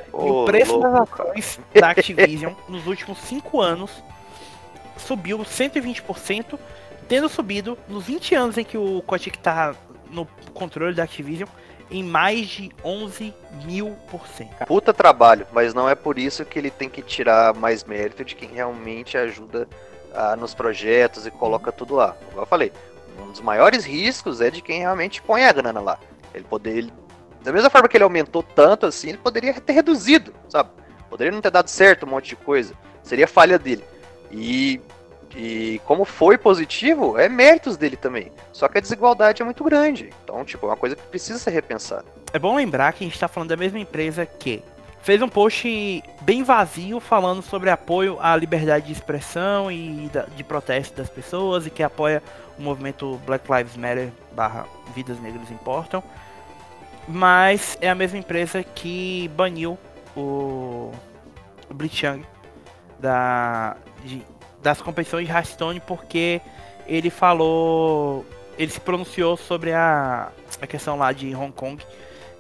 E Ô, o preço louco, das cara. ações da Activision nos últimos 5 anos subiu 120%, tendo subido nos 20 anos em que o Kotick tá no controle da Activision em mais de 11 mil por cento. Puta trabalho, mas não é por isso que ele tem que tirar mais mérito de quem realmente ajuda ah, nos projetos e coloca tudo lá. Como eu falei, um dos maiores riscos é de quem realmente põe a grana lá. Ele poder, ele- da mesma forma que ele aumentou tanto assim, ele poderia ter reduzido, sabe? Poderia não ter dado certo um monte de coisa. Seria falha dele. E, e como foi positivo, é méritos dele também. Só que a desigualdade é muito grande. Então, tipo, é uma coisa que precisa ser repensada. É bom lembrar que a gente tá falando da mesma empresa que fez um post bem vazio falando sobre apoio à liberdade de expressão e de protesto das pessoas e que apoia o movimento Black Lives Matter barra Vidas Negras Importam. Mas é a mesma empresa que baniu o, o da, das competições de Hearthstone porque ele falou. Ele se pronunciou sobre a, a questão lá de Hong Kong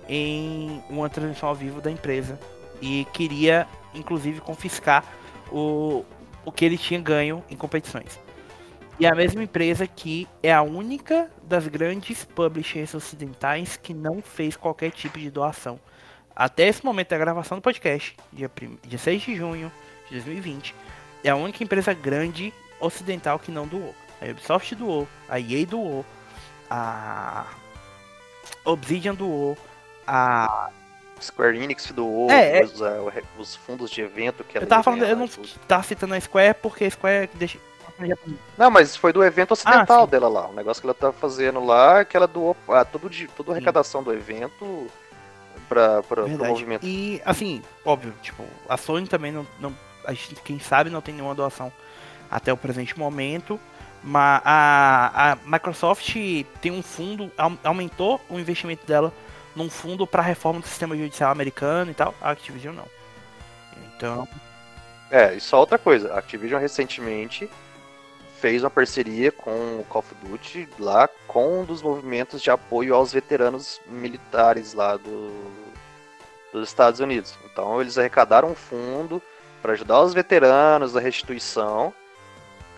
em uma transmissão ao vivo da empresa. E queria, inclusive, confiscar o, o que ele tinha ganho em competições. E é a mesma empresa que é a única das grandes publishers ocidentais que não fez qualquer tipo de doação. Até esse momento da gravação do podcast, dia, prim- dia 6 de junho de 2020, é a única empresa grande ocidental que não doou. A Ubisoft doou, a EA doou, a Obsidian doou, a. Square Enix doou É, é. os, o re- os fundos de evento que ela Eu tava falando, eu não tava citando a Square porque a Square deixa. Não, mas foi do evento ocidental Ah, sim. dela lá. O negócio que ela tá fazendo lá que ela doou ah, tudo de, toda a Sim. arrecadação do evento pra, pra, pro Verdade. movimento. E assim, óbvio, tipo, a Sony também não. não a gente, quem sabe não tem nenhuma doação até o presente momento. Mas a, a Microsoft tem um fundo, au- aumentou o investimento dela num fundo para reforma do sistema judicial americano e tal. A Activision não. Então. É, e só outra coisa, a Activision recentemente fez uma parceria com o Call of Duty lá com um dos movimentos de apoio aos veteranos militares lá do, dos Estados Unidos. Então eles arrecadaram um fundo para ajudar os veteranos da restituição.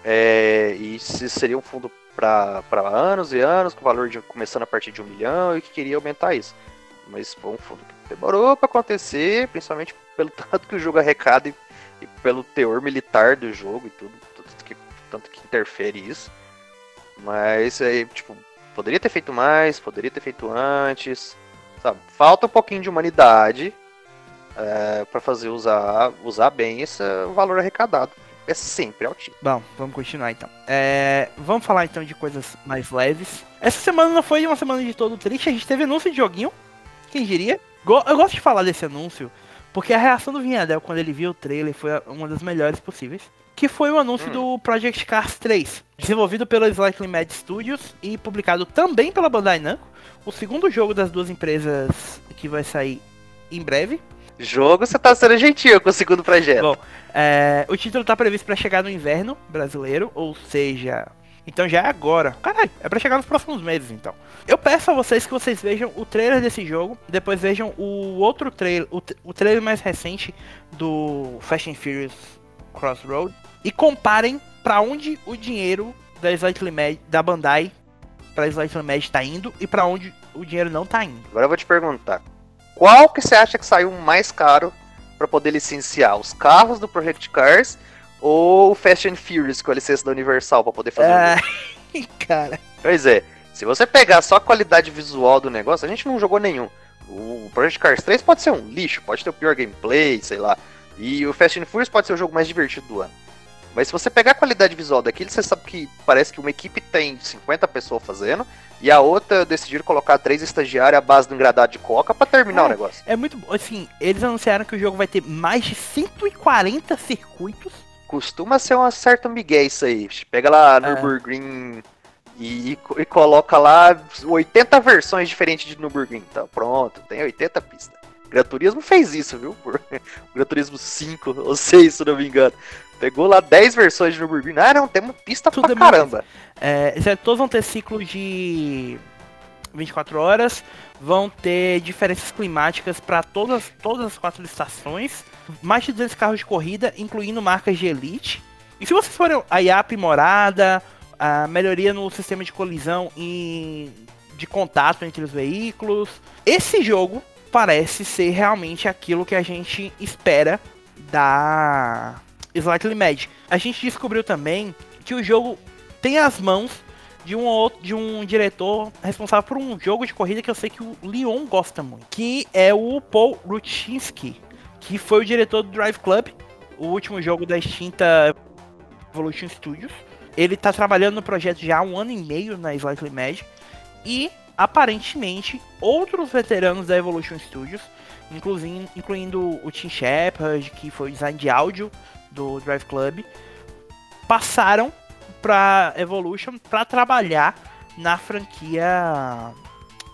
É, e seria um fundo para anos e anos, com valor de começando a partir de um milhão e que queria aumentar isso. Mas foi um que demorou para acontecer, principalmente pelo tanto que o jogo arrecada e, e pelo teor militar do jogo e tudo, tudo que, tanto que interfere isso. Mas aí, tipo, poderia ter feito mais, poderia ter feito antes, sabe? Falta um pouquinho de humanidade é, para fazer usar, usar bem esse valor arrecadado. É sempre altíssimo. Bom, vamos continuar então. É, vamos falar então de coisas mais leves. Essa semana não foi uma semana de todo triste, a gente teve anúncio de joguinho. Quem diria? Eu gosto de falar desse anúncio, porque a reação do Vinhadel quando ele viu o trailer foi uma das melhores possíveis. Que foi o anúncio hum. do Project Cars 3, desenvolvido pela Slightly Mad Studios e publicado também pela Bandai Namco. O segundo jogo das duas empresas que vai sair em breve. Jogo, você tá sendo gentil com o segundo projeto. Bom, é, o título tá previsto para chegar no inverno brasileiro, ou seja, então já é agora. Caralho, é pra chegar nos próximos meses, então. Eu peço a vocês que vocês vejam o trailer desse jogo, depois vejam o outro trailer, o, o trailer mais recente do Fast and Furious Crossroad e comparem para onde o dinheiro da Slightly Mad, da Bandai pra Slightly Mad tá indo e para onde o dinheiro não tá indo. Agora eu vou te perguntar, qual que você acha que saiu mais caro para poder licenciar? Os carros do Project Cars ou o Fast and Furious com a licença da Universal para poder fazer? Ah, cara. Pois é. Se você pegar só a qualidade visual do negócio, a gente não jogou nenhum. O Project Cars 3 pode ser um lixo, pode ter o pior gameplay, sei lá. E o Fast and Furious pode ser o jogo mais divertido do ano. Mas se você pegar a qualidade visual daquilo, você sabe que parece que uma equipe tem 50 pessoas fazendo e a outra decidiram colocar três estagiários à base do engradado de coca para terminar é, o negócio. É muito bom. Assim, eles anunciaram que o jogo vai ter mais de 140 circuitos. Costuma ser uma certa migué isso aí. Pega lá é. Nürburgring e, e, coloca lá 80 versões diferentes de Nürburgring. Tá pronto, tem 80 pistas. Gran Turismo fez isso, viu? Por... Gran Turismo 5 ou 6, se não me engano. Pegou lá 10 versões de Nürburgring. Ah, não, temos pista Tudo pra caramba. É, todos vão ter ciclos de 24 horas, vão ter diferenças climáticas para todas, todas as quatro estações, mais de 200 carros de corrida, incluindo marcas de elite. E se vocês forem a IA aprimorada, a melhoria no sistema de colisão e de contato entre os veículos, esse jogo parece ser realmente aquilo que a gente espera da Slightly Mad. A gente descobriu também que o jogo tem as mãos de um outro, de um diretor responsável por um jogo de corrida que eu sei que o Leon gosta muito, que é o Paul Ruchinski, que foi o diretor do Drive Club, o último jogo da extinta Evolution Studios. Ele tá trabalhando no projeto já há um ano e meio na Slightly Mad e aparentemente outros veteranos da Evolution Studios, incluindo, incluindo o Tim Shepard, que foi o design de áudio do Drive Club, passaram para Evolution para trabalhar na franquia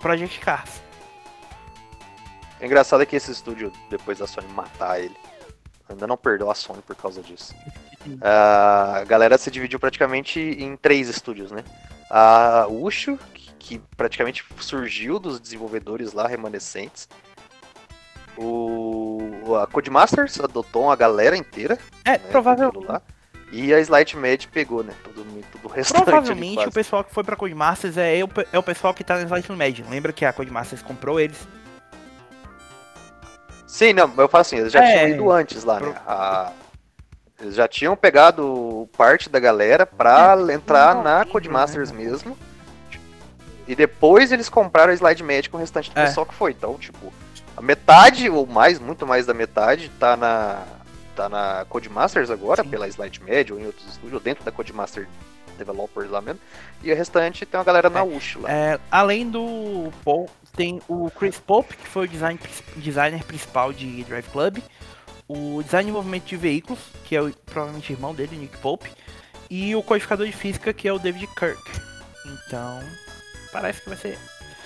Project Cars. É engraçado é que esse estúdio, depois da Sony matar ele, ainda não perdeu a Sony por causa disso. a galera se dividiu praticamente em três estúdios, né? A Usho, que, praticamente surgiu dos desenvolvedores lá remanescentes. O, a Codemasters adotou a galera inteira. É, né, provavelmente. E a Slight Mad pegou, né? Todo, todo o restante. Provavelmente o pessoal que foi pra Codemasters é, é o pessoal que tá na Slight Mad. Lembra que a Codemasters comprou eles? Sim, não, eu falo assim, eles já é, tinham ido antes lá, né? A, eles já tinham pegado parte da galera pra é, entrar na Codemasters né? mesmo. E depois eles compraram a Slide Mad com o restante do é. pessoal que foi. Então, tipo, a metade, ou mais, muito mais da metade, tá na. tá na Codemasters agora, Sim. pela Slide Med ou em outros estúdios, dentro da Codemaster Developers lá mesmo. E o restante tem uma galera na USH lá. É, além do Paul, tem o Chris Pope, que foi o design, designer principal de Drive Club. O design de desenvolvimento de veículos, que é o, provavelmente irmão dele, Nick Pope. E o codificador de física, que é o David Kirk. Então, parece que vai ser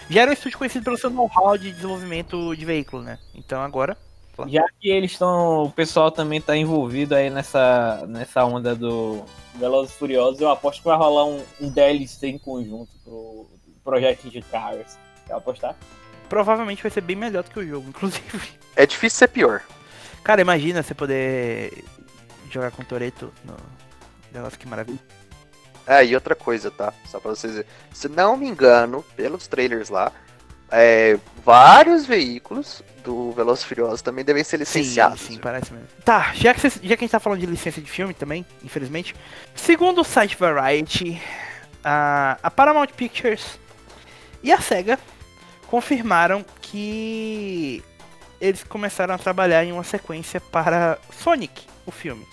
Já era um estúdio conhecido pelo seu know-how de desenvolvimento de veículo, né? Então agora. Já que eles estão. O pessoal também tá envolvido aí nessa, nessa onda do Velozes Furiosos, eu aposto que vai rolar um, um DLC em conjunto pro projeto de Cars. Quer apostar? Provavelmente vai ser bem melhor do que o jogo, inclusive. É difícil ser pior. Cara, imagina você poder jogar com o Toreto no negócio que maravilha. É, e outra coisa, tá? Só pra vocês verem. Se não me engano, pelos trailers lá, é, vários veículos do Velozes e Furiosos também devem ser licenciados. Sim, sim, parece mesmo. Tá, já que, cê- já que a gente tá falando de licença de filme também, infelizmente. Segundo o site Variety, a, a Paramount Pictures e a SEGA confirmaram que eles começaram a trabalhar em uma sequência para Sonic, o filme.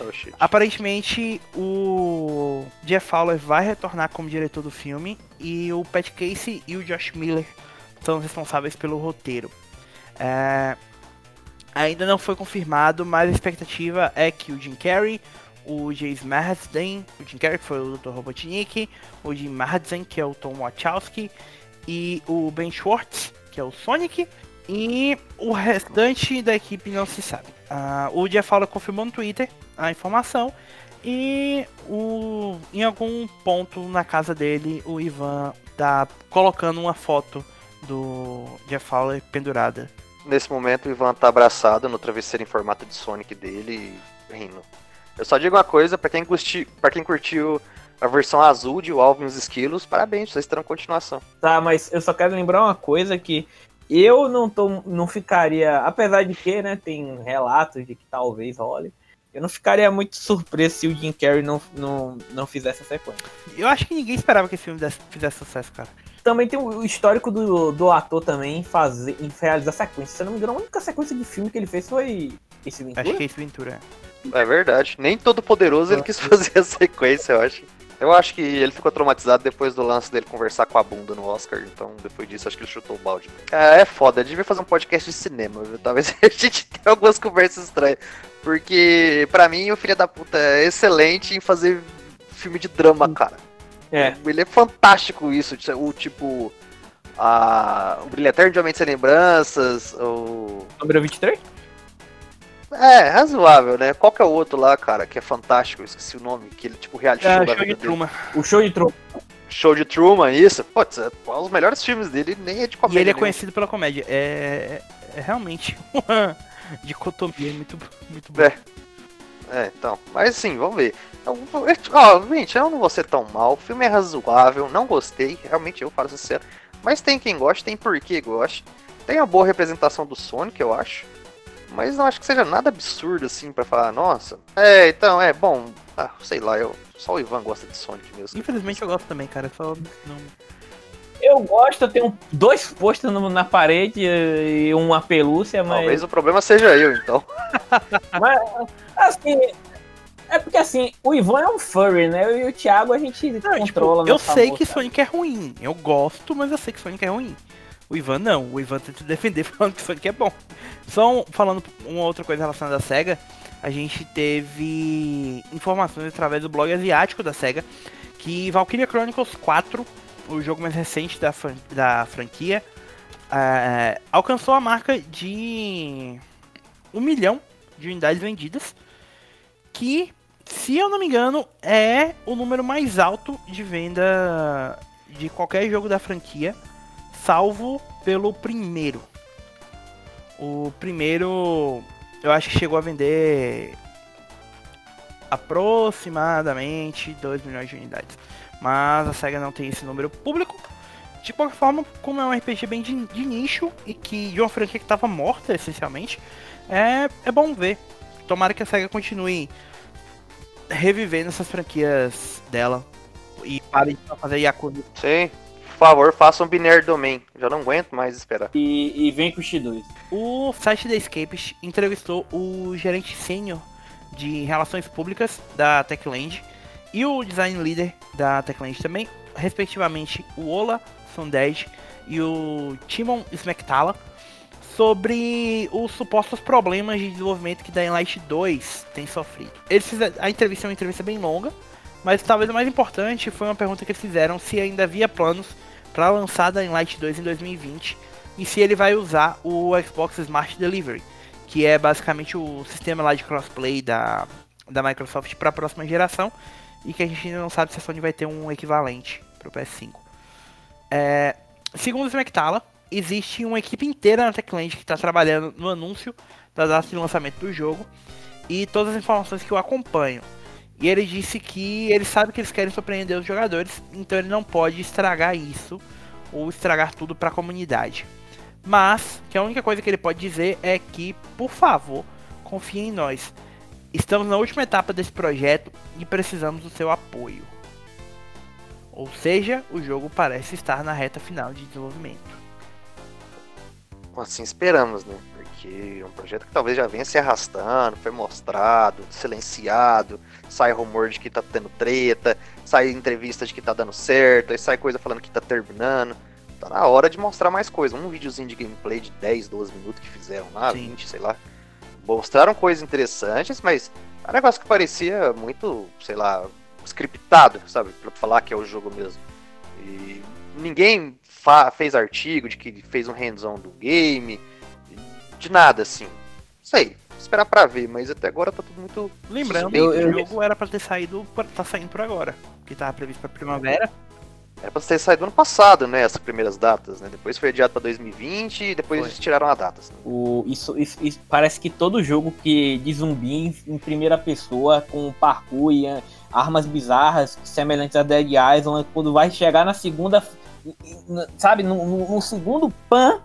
Oh. Aparentemente, o Jeff Fowler vai retornar como diretor do filme e o Pat Casey e o Josh Miller são os responsáveis pelo roteiro. É, Ainda não foi confirmado, mas a expectativa é que o Jim Carrey, o James Marsden, o Jim Carrey que foi o Dr. Robotnik, o Jim Marsden que é o Tom Wachowski e o Ben Schwartz que é o Sonic e o restante da equipe não se sabe. Ah, o Jeff Fowler confirmou no Twitter a informação e o, em algum ponto na casa dele o Ivan tá colocando uma foto do Jeff Fowler pendurada. Nesse momento, o Ivan tá abraçado no travesseiro em formato de Sonic dele rindo. Eu só digo uma coisa, pra quem, curti, quem curtiu a versão azul de O Alvin e os Esquilos, parabéns, vocês terão continuação. Tá, mas eu só quero lembrar uma coisa que eu não tô, não ficaria, apesar de que, né, tem relatos de que talvez role, eu não ficaria muito surpreso se o Jim Carrey não, não, não fizesse a sequência. Eu acho que ninguém esperava que esse filme desse- fizesse sucesso, cara. Também tem o histórico do, do ator também em, fazer, em realizar sequência. Se eu não me engano, a única sequência de filme que ele fez foi esse Ventura. Acho que é esse Ventura. É verdade. Nem todo poderoso ele quis fazer a sequência, eu acho. Eu acho que ele ficou traumatizado depois do lance dele conversar com a bunda no Oscar, então depois disso acho que ele chutou o balde. É, é foda, devia fazer um podcast de cinema, viu? Talvez a gente tenha algumas conversas estranhas. Porque, pra mim, o filho da puta é excelente em fazer filme de drama, cara. É. Ele é fantástico isso, o tipo. A, o Brilho Eterno de Homem Sem Lembranças, o. Número 23? É, razoável, né? Qual que é o outro lá, cara, que é fantástico? Eu esqueci o nome, que ele, tipo, reality show É, show vida de dele. Truman. O show de Truman. Show de Truman, isso. Putz, é um dos melhores filmes dele, nem é de E comédia. ele é conhecido pela comédia. É, é realmente uma dicotomia muito, muito boa. É. É, então. Mas assim, vamos ver. Eu- eu- Ó, gente, eu não vou ser tão mal. O filme é razoável, não gostei. Realmente, eu falo sincero. Mas tem quem goste, tem por que goste. Tem uma boa representação do Sonic, eu acho. Mas não acho que seja nada absurdo assim pra falar, nossa. É, então, é bom. Ah, sei lá, eu. Só o Ivan gosta de Sonic mesmo. Infelizmente eu gosto também, cara. Só não. Eu gosto, eu tenho dois posters no- na parede e uma pelúcia, mas. Talvez o problema seja eu, então. Mas, assim, é porque assim, o Ivan é um furry, né? Eu e o Thiago a gente Não, controla tipo, eu sei amor, que sabe? Sonic é ruim. Eu gosto, mas eu sei que Sonic é ruim. O Ivan não. O Ivan tenta defender falando que Sonic é bom. Só falando uma outra coisa relacionada à SEGA. A gente teve informações através do blog asiático da SEGA que Valkyria Chronicles 4, o jogo mais recente da, fran- da franquia, eh, alcançou a marca de um milhão de unidades vendidas, que, se eu não me engano, é o número mais alto de venda de qualquer jogo da franquia, salvo pelo primeiro. O primeiro, eu acho que chegou a vender aproximadamente 2 milhões de unidades. Mas a SEGA não tem esse número público. De qualquer forma, como é um RPG bem de, de nicho e que de uma franquia que estava morta, essencialmente, é, é bom ver. Tomara que a SEGA continue revivendo essas franquias dela e pare de fazer Yakuza. Sim. Por favor, faça um Binary Domain. Já não aguento mais esperar. E, e vem com o X2. O site da Escapes entrevistou o gerente sênior de relações públicas da Techland e o design leader da Techland também, respectivamente o Ola Sondej e o Timon Smektala, sobre os supostos problemas de desenvolvimento que Dying Light 2 tem sofrido. Eles fizeram, a entrevista é uma entrevista bem longa, mas talvez o mais importante foi uma pergunta que eles fizeram se ainda havia planos para lançar Dying Light 2 em 2020 e se ele vai usar o Xbox Smart Delivery, que é basicamente o sistema lá de crossplay da, da Microsoft para a próxima geração e que a gente ainda não sabe se a Sony vai ter um equivalente para o PS5. É, segundo o Smectala, existe uma equipe inteira na Techland que está trabalhando no anúncio da data de lançamento do jogo e todas as informações que o acompanham. E ele disse que ele sabe que eles querem surpreender os jogadores, então ele não pode estragar isso ou estragar tudo para a comunidade. Mas que a única coisa que ele pode dizer é que, por favor, confie em nós. Estamos na última etapa desse projeto e precisamos do seu apoio. Ou seja, o jogo parece estar na reta final de desenvolvimento. Assim esperamos, né? É um projeto que talvez já venha se arrastando, foi mostrado, silenciado, sai rumor de que tá tendo treta, sai entrevista de que tá dando certo, aí sai coisa falando que tá terminando. Tá na hora de mostrar mais coisa. Um videozinho de gameplay de 10, 12 minutos que fizeram lá, Sim. 20, sei lá. Mostraram coisas interessantes, mas é um negócio que parecia muito, sei lá, scriptado, sabe? Pra falar que é o jogo mesmo. E ninguém fez artigo de que fez um hands-on do game, de nada, assim. Sei, esperar pra ver, mas até agora tá tudo muito. Lembrando, eu, eu, o jogo era pra ter saído, tá saindo por agora, que tava previsto pra primavera. Era pra ter saído ano passado, né? Essas primeiras datas, né? Depois foi adiado pra 2020 e depois eles tiraram as datas. Né? O, isso, isso, isso, parece que todo jogo que de zumbis em primeira pessoa, com parkour e armas bizarras, semelhantes a Dead Island, quando vai chegar na segunda. Sabe, no, no, no segundo pan,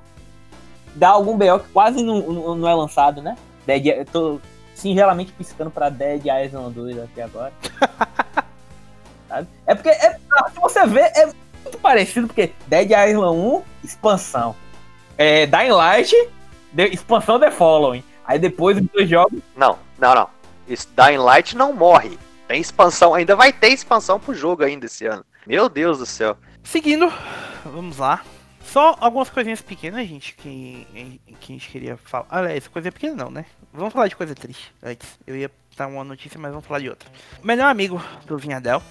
dá algum BO que quase não, não, não é lançado, né? Dead, eu tô singelamente piscando pra Dead Island 2 aqui agora. sabe? É porque, é, se você vê, é muito parecido, porque Dead Island 1, expansão. É, Dying Light, de, expansão The Following. Aí depois os dois jogos. Não, não, não. Isso, Dying Light não morre. Tem expansão, ainda vai ter expansão pro jogo ainda esse ano. Meu Deus do céu. Seguindo, vamos lá. Só algumas coisinhas pequenas, gente, que, que a gente queria falar. Aliás, coisa pequena não, né? Vamos falar de coisa triste antes. Eu ia dar uma notícia, mas vamos falar de outra. melhor amigo do Vinhadel,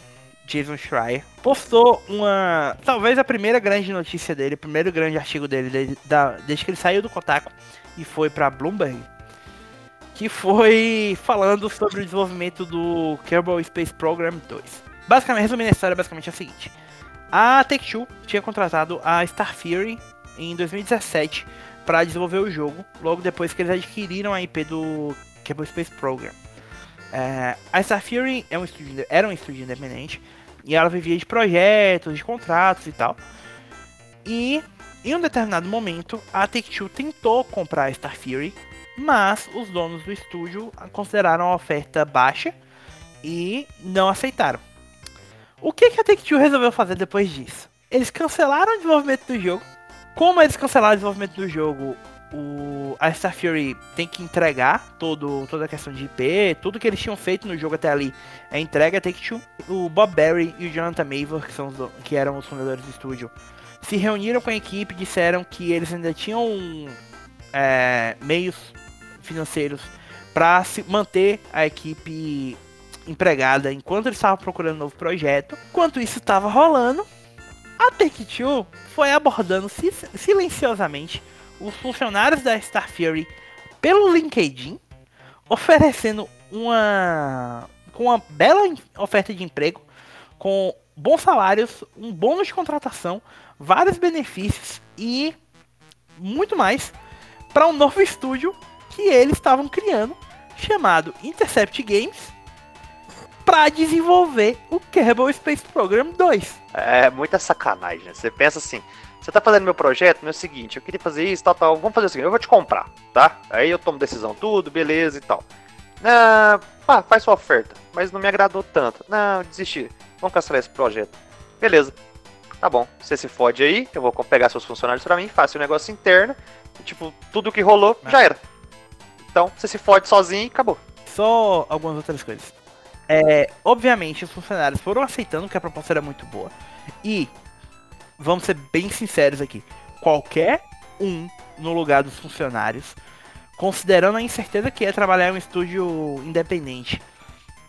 Jason Schreier, postou uma. Talvez a primeira grande notícia dele, o primeiro grande artigo dele, da, desde que ele saiu do Kotaku e foi pra Bloomberg. Que foi falando sobre o desenvolvimento do Kerbal Space Program 2. Basicamente, resumindo a história, basicamente é o seguinte: a Take-Two tinha contratado a Star Fury em 2017 para desenvolver o jogo, logo depois que eles adquiriram a IP do Kerbal Space Program. É, a Star Fury é um estúdio, era um estúdio independente e ela vivia de projetos, de contratos e tal. E em um determinado momento, a Take-Two tentou comprar a Star Fury, mas os donos do estúdio consideraram a oferta baixa e não aceitaram. O que, que a Take-Two resolveu fazer depois disso? Eles cancelaram o desenvolvimento do jogo. Como eles cancelaram o desenvolvimento do jogo, o, a Star Fury tem que entregar todo, toda a questão de IP, tudo que eles tinham feito no jogo até ali é entrega Take-Two. O Bob Berry e o Jonathan Mavor, que, são os, que eram os fundadores do estúdio, se reuniram com a equipe e disseram que eles ainda tinham é, meios financeiros para manter a equipe empregada enquanto eles estavam procurando um novo projeto. Enquanto isso estava rolando, a Take-Two foi abordando silenciosamente os funcionários da Star Fury pelo LinkedIn, oferecendo uma com uma bela oferta de emprego, com bons salários, um bônus de contratação, vários benefícios e muito mais para um novo estúdio que eles estavam criando, chamado Intercept Games, para desenvolver o Kerbal Space Program 2. É muita sacanagem, né? Você pensa assim, você tá fazendo meu projeto, meu é o seguinte, eu queria fazer isso, tal, tal. Vamos fazer o seguinte, eu vou te comprar, tá? Aí eu tomo decisão, tudo, beleza e tal. Ah, pá, faz sua oferta, mas não me agradou tanto. Não, desisti. Vamos cancelar esse projeto. Beleza. Tá bom, você se fode aí, eu vou pegar seus funcionários para mim, faço o um negócio interno, e, tipo, tudo que rolou já era. Então, você se fode sozinho e acabou. Só algumas outras coisas. É, obviamente, os funcionários foram aceitando que a proposta era muito boa. E vamos ser bem sinceros aqui, qualquer um no lugar dos funcionários, considerando a incerteza que é trabalhar em um estúdio independente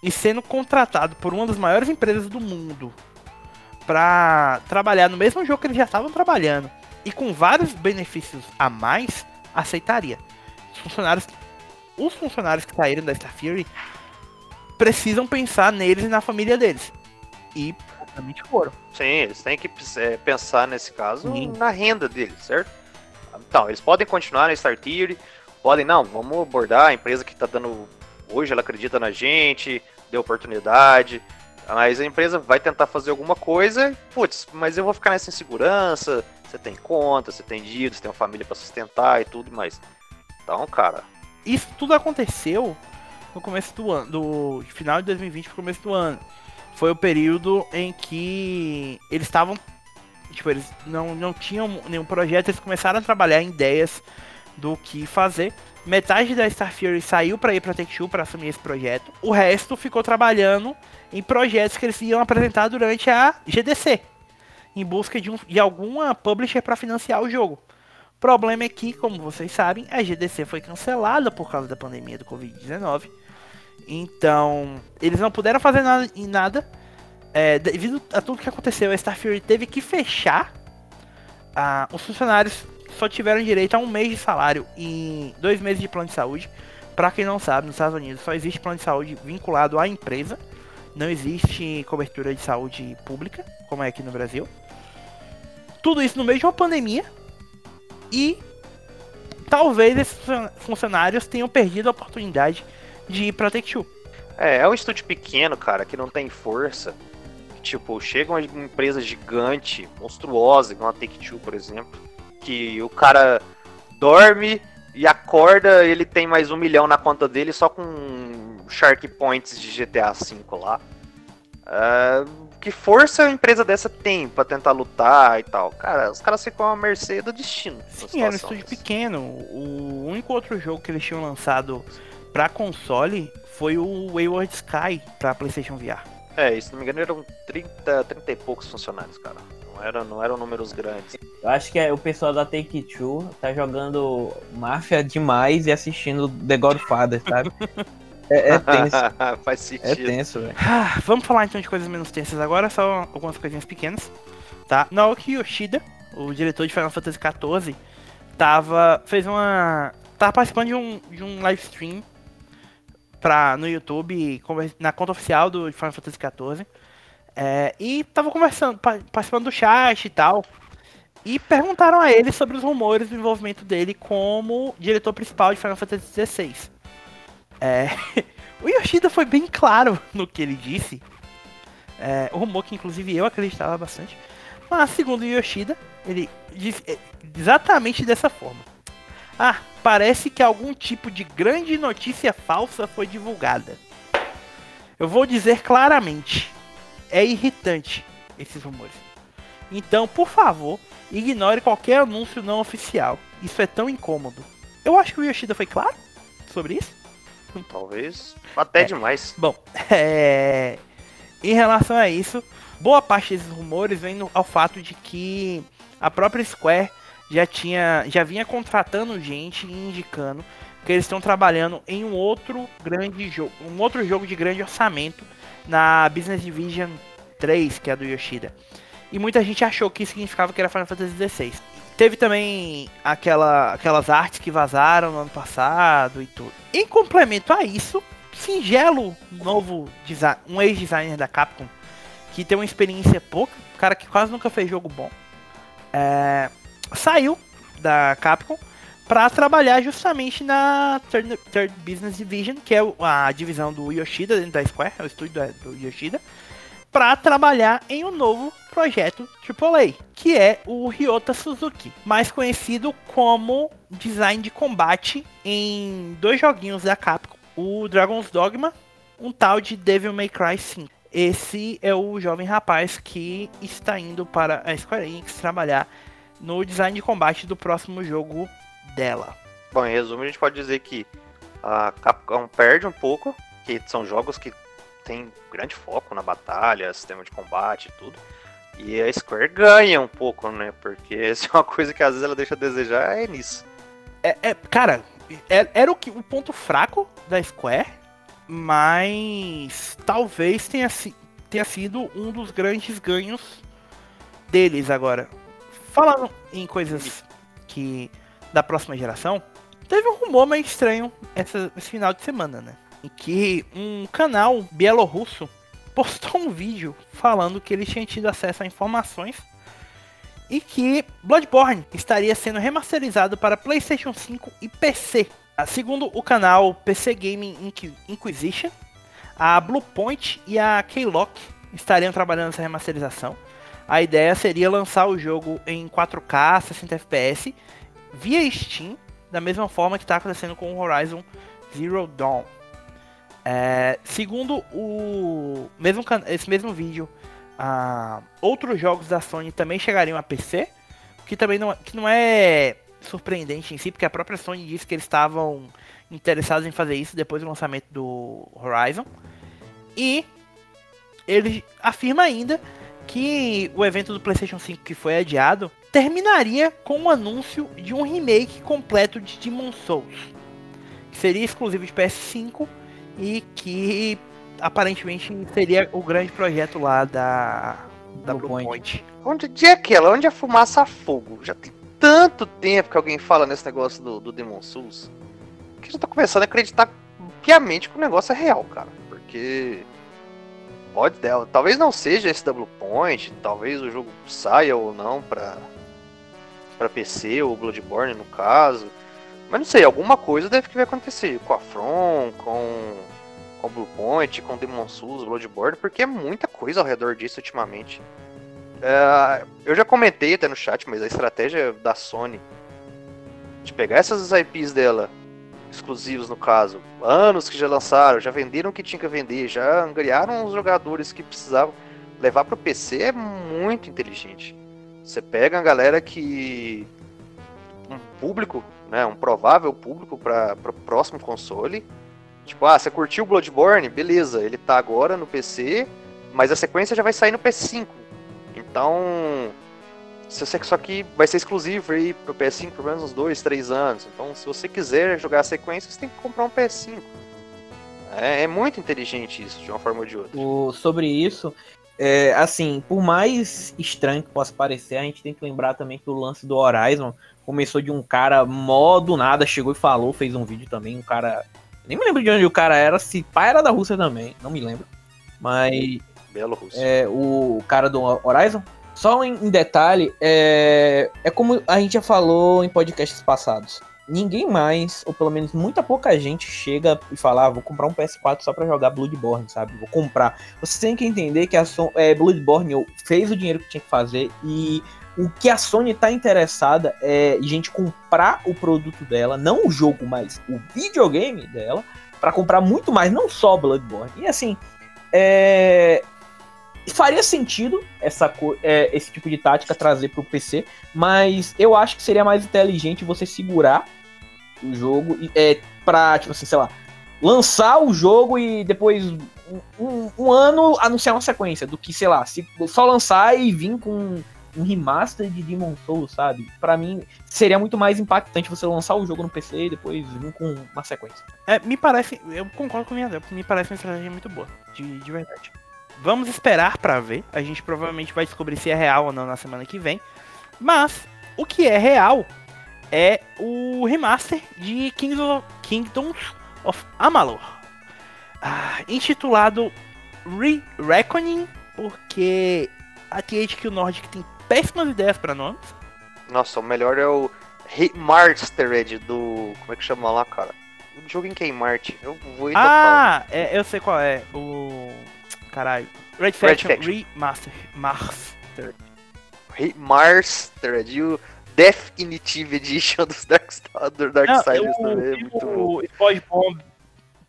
e sendo contratado por uma das maiores empresas do mundo pra trabalhar no mesmo jogo que eles já estavam trabalhando e com vários benefícios a mais, aceitaria. Os funcionários, os funcionários que saíram da Star Fury precisam pensar neles e na família deles. E obviamente foram. Sim, eles têm que é, pensar nesse caso Sim. na renda deles, certo? Então, eles podem continuar na Star Tier, podem, não, vamos abordar a empresa que tá dando. Hoje ela acredita na gente, deu oportunidade. Mas a empresa vai tentar fazer alguma coisa, putz, mas eu vou ficar nessa insegurança. Você tem conta, você tem dívidas, você tem uma família pra sustentar e tudo mais. Então, cara, Isso tudo aconteceu no começo do ano, do final de 2020 pro começo do ano. Foi o período em que eles estavam, tipo, eles não, não tinham nenhum projeto, eles começaram a trabalhar em ideias do que fazer. Metade da Star Fury saiu para ir pra Take-Two para assumir esse projeto. O resto ficou trabalhando em projetos que eles iam apresentar durante a GDC, em busca de, um, de alguma publisher para financiar o jogo. O problema é que, como vocês sabem, a GDC foi cancelada por causa da pandemia do Covid-19. Então, eles não puderam fazer nada em nada. É, devido a tudo que aconteceu, a Star Fury teve que fechar. Ah, os funcionários só tiveram direito a um mês de salário e dois meses de plano de saúde. Pra quem não sabe, nos Estados Unidos só existe plano de saúde vinculado à empresa. Não existe cobertura de saúde pública, como é aqui no Brasil. Tudo isso no meio de uma pandemia. E talvez esses funcio- funcionários tenham perdido a oportunidade de ir pra Take-Two. É, é um estúdio pequeno, cara, que não tem força. Tipo, chega uma empresa gigante, monstruosa, igual a Take-Two, por exemplo, que o cara dorme e acorda, ele tem mais um milhão na conta dele só com Shark Points de GTA V lá. Ah, que força a empresa dessa tem pra tentar lutar e tal? Cara, os caras ficam à mercê do destino. Sim, era um situação estúdio dessa. pequeno. O único outro jogo que eles tinham lançado pra console foi o Wayward Sky pra PlayStation VR. É, e se não me engano eram 30, 30 e poucos funcionários, cara. Não, era, não eram números grandes. Eu acho que é, o pessoal da Take Two tá jogando Máfia demais e assistindo The Godfather, sabe? É, é tenso. Faz É sentido. tenso, velho. Ah, vamos falar então de coisas menos tensas agora, só algumas coisinhas pequenas, tá? Naoki Yoshida, o diretor de Final Fantasy XIV, tava, fez uma, tava participando de um, de um live stream pra, no YouTube, na conta oficial do Final Fantasy XIV, é, e tava conversando, pa- participando do chat e tal, e perguntaram a ele sobre os rumores do envolvimento dele como diretor principal de Final Fantasy XVI. É, o Yoshida foi bem claro no que ele disse. É, o rumor que inclusive eu acreditava bastante. Mas segundo o Yoshida, ele disse é, exatamente dessa forma. Ah, parece que algum tipo de grande notícia falsa foi divulgada. Eu vou dizer claramente, é irritante esses rumores. Então, por favor, ignore qualquer anúncio não oficial. Isso é tão incômodo. Eu acho que o Yoshida foi claro sobre isso. Talvez até É. demais. Bom, é... em relação a isso, boa parte desses rumores vem no- ao fato de que a própria Square já tinha, já vinha contratando gente e indicando que eles estão trabalhando em um outro grande jogo, um outro jogo de grande orçamento na Business Division 3, que é a do Yoshida. E muita gente achou que isso significava que era Final Fantasy XVI. Teve também aquela, aquelas artes que vazaram no ano passado e tudo. Em complemento a isso, singelo novo design, um ex-designer da Capcom que tem uma experiência pouca, cara que quase nunca fez jogo bom, é, saiu da Capcom para trabalhar justamente na Third, Third Business Division, que é a divisão do Yoshida dentro da Square, é o estúdio do Yoshida, para trabalhar em um novo projeto AAA, que é o Ryota Suzuki, mais conhecido como design de combate em dois joguinhos da Capcom, o Dragon's Dogma, um tal de Devil May Cry 5. Esse é o jovem rapaz que está indo para a Square Enix trabalhar no design de combate do próximo jogo dela. Bom, em resumo, a gente pode dizer que a Capcom perde um pouco, que são jogos que tem grande foco na batalha, sistema de combate e tudo. E a Square ganha um pouco, né? Porque se é uma coisa que às vezes ela deixa a desejar, é nisso. É, é- cara, é- era o, que, o ponto fraco da Square, mas talvez tenha, tenha sido um dos grandes ganhos deles agora. Falando em coisas que da próxima geração, teve um rumor meio estranho essa, esse final de semana, né? Em que um canal bielorrusso postou um vídeo falando que ele tinha tido acesso a informações e que Bloodborne estaria sendo remasterizado para PlayStation 5 e PC. Segundo o canal PC Gaming Inquisition, a Bluepoint e a Keylock estariam trabalhando nessa remasterização. A ideia seria lançar o jogo em 4K, 60 FPS, via Steam, da mesma forma que está acontecendo com o Horizon Zero Dawn. É, segundo o mesmo esse mesmo vídeo, uh, outros jogos da Sony também chegariam a PC, que também não, que não é surpreendente em si, porque a própria Sony disse que eles estavam interessados em fazer isso depois do lançamento do Horizon. E ele afirma ainda que o evento do PlayStation 5 que foi adiado terminaria com o anúncio de um remake completo de Demon Souls, que seria exclusivo de PS5 e que aparentemente seria o grande projeto lá da da Blue Point. Onde é aquela? Onde é fumaça fogo? Já tem tanto tempo que alguém fala nesse negócio do, do Demon Souls que já tô começando a acreditar piamente que o negócio é real, cara. Porque. Pode, talvez não seja esse Double Point, talvez o jogo saia ou não pra, pra PC ou Bloodborne no caso. Mas não sei, alguma coisa deve que vai acontecer com a From, com, com Blue Point, com Demon Souls, Bloodborne, porque é muita coisa ao redor disso ultimamente. É, eu já comentei até no chat, mas a estratégia da Sony de pegar essas IPs dela, exclusivos no caso, anos que já lançaram, já venderam o que tinha que vender, já angariaram os jogadores que precisavam levar para o PC, é muito inteligente. Você pega a galera que. um público, né, um provável público para o próximo console. Tipo, ah, você curtiu Bloodborne? Beleza, ele tá agora no PC, mas a sequência já vai sair no PS5. Então, só que vai ser exclusivo aí pro PS5 por menos uns 2, 3 anos. Então, se você quiser jogar a sequência, você tem que comprar um PS5. É, é muito inteligente isso, de uma forma ou de outra. O, sobre isso, é, assim, por mais estranho que possa parecer, a gente tem que lembrar também que o lance do Horizon começou de um cara mó do nada, chegou e falou, fez um vídeo também, um cara. Nem me lembro de onde o cara era, se pai era da Rússia também, não me lembro. Mas Bielorrússia. É, o cara do Horizon. Só em, detalhe, é, é como a gente já falou em podcasts passados. Ninguém mais, ou pelo menos muita pouca gente, chega e fala: ah, vou comprar um PS4 só para jogar Bloodborne, sabe? Vou comprar. Você tem que entender que a Son é, Bloodborne fez o dinheiro que tinha que fazer e o que a Sony tá interessada é gente comprar o produto dela, não o jogo, mas o videogame dela, para comprar muito mais, não só Bloodborne. E assim, é, faria sentido essa, é, esse tipo de tática trazer para o PC, mas eu acho que seria mais inteligente você segurar o jogo é, para, tipo assim, sei lá, lançar o jogo e depois um, um, ano anunciar uma sequência, do que, sei lá, se só lançar e vir com um remaster de Demon Souls, sabe? Para mim seria muito mais impactante você lançar o jogo no PC e depois vir com uma sequência. É, me parece, eu concordo com o minha me parece uma estratégia muito boa, de, de verdade. Vamos esperar para ver. A gente provavelmente vai descobrir se é real ou não na semana que vem. Mas o que é real é o remaster de Kingdoms of Amalur, ah, intitulado Re-Reckoning, porque a THQ Nordic tem péssimas ideias para nomes. Nossa, o melhor é o Remastered do. Como é que chama lá, cara? O jogo em Kmart. Eu vou Ah, é, eu sei qual é. O. Caralho. Red Faction, Red Faction. Remastered. Remastered. E o Definitive Edition dos Dark, do Darksiders também. É muito bom. Bomb,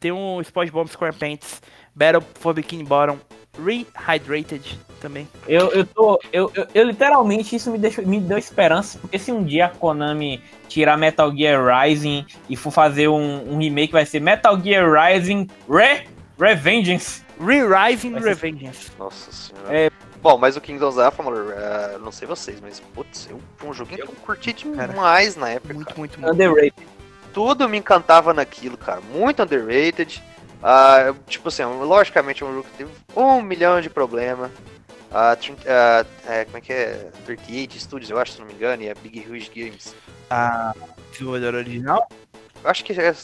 tem um SpongeBob SquarePants Battle for Bikini Bottom Rehydrated também. Eu, eu tô. Eu, eu, eu, literalmente isso me, deixou, me deu esperança, porque se um dia a Konami tirar Metal Gear Rising e for fazer um, um remake, vai ser Metal Gear Rising Re Revengeance. Re-Rising Revengeance. Nossa senhora. É... Bom, mas o Kings of Zaphomore, uh, não sei vocês, mas putz, eu, foi um joguinho que eu curti demais cara, na época. Muito, cara. muito, muito. Underrated. Tudo me encantava naquilo, cara. Muito underrated. Uh, tipo assim, logicamente é um jogo que teve um milhão de problemas. Uh, A, Trin- a- é, como é que é? 38 Studios, eu acho, se não me engano, e a Big Huge Games. A desenvolvedora original. Eu acho que é.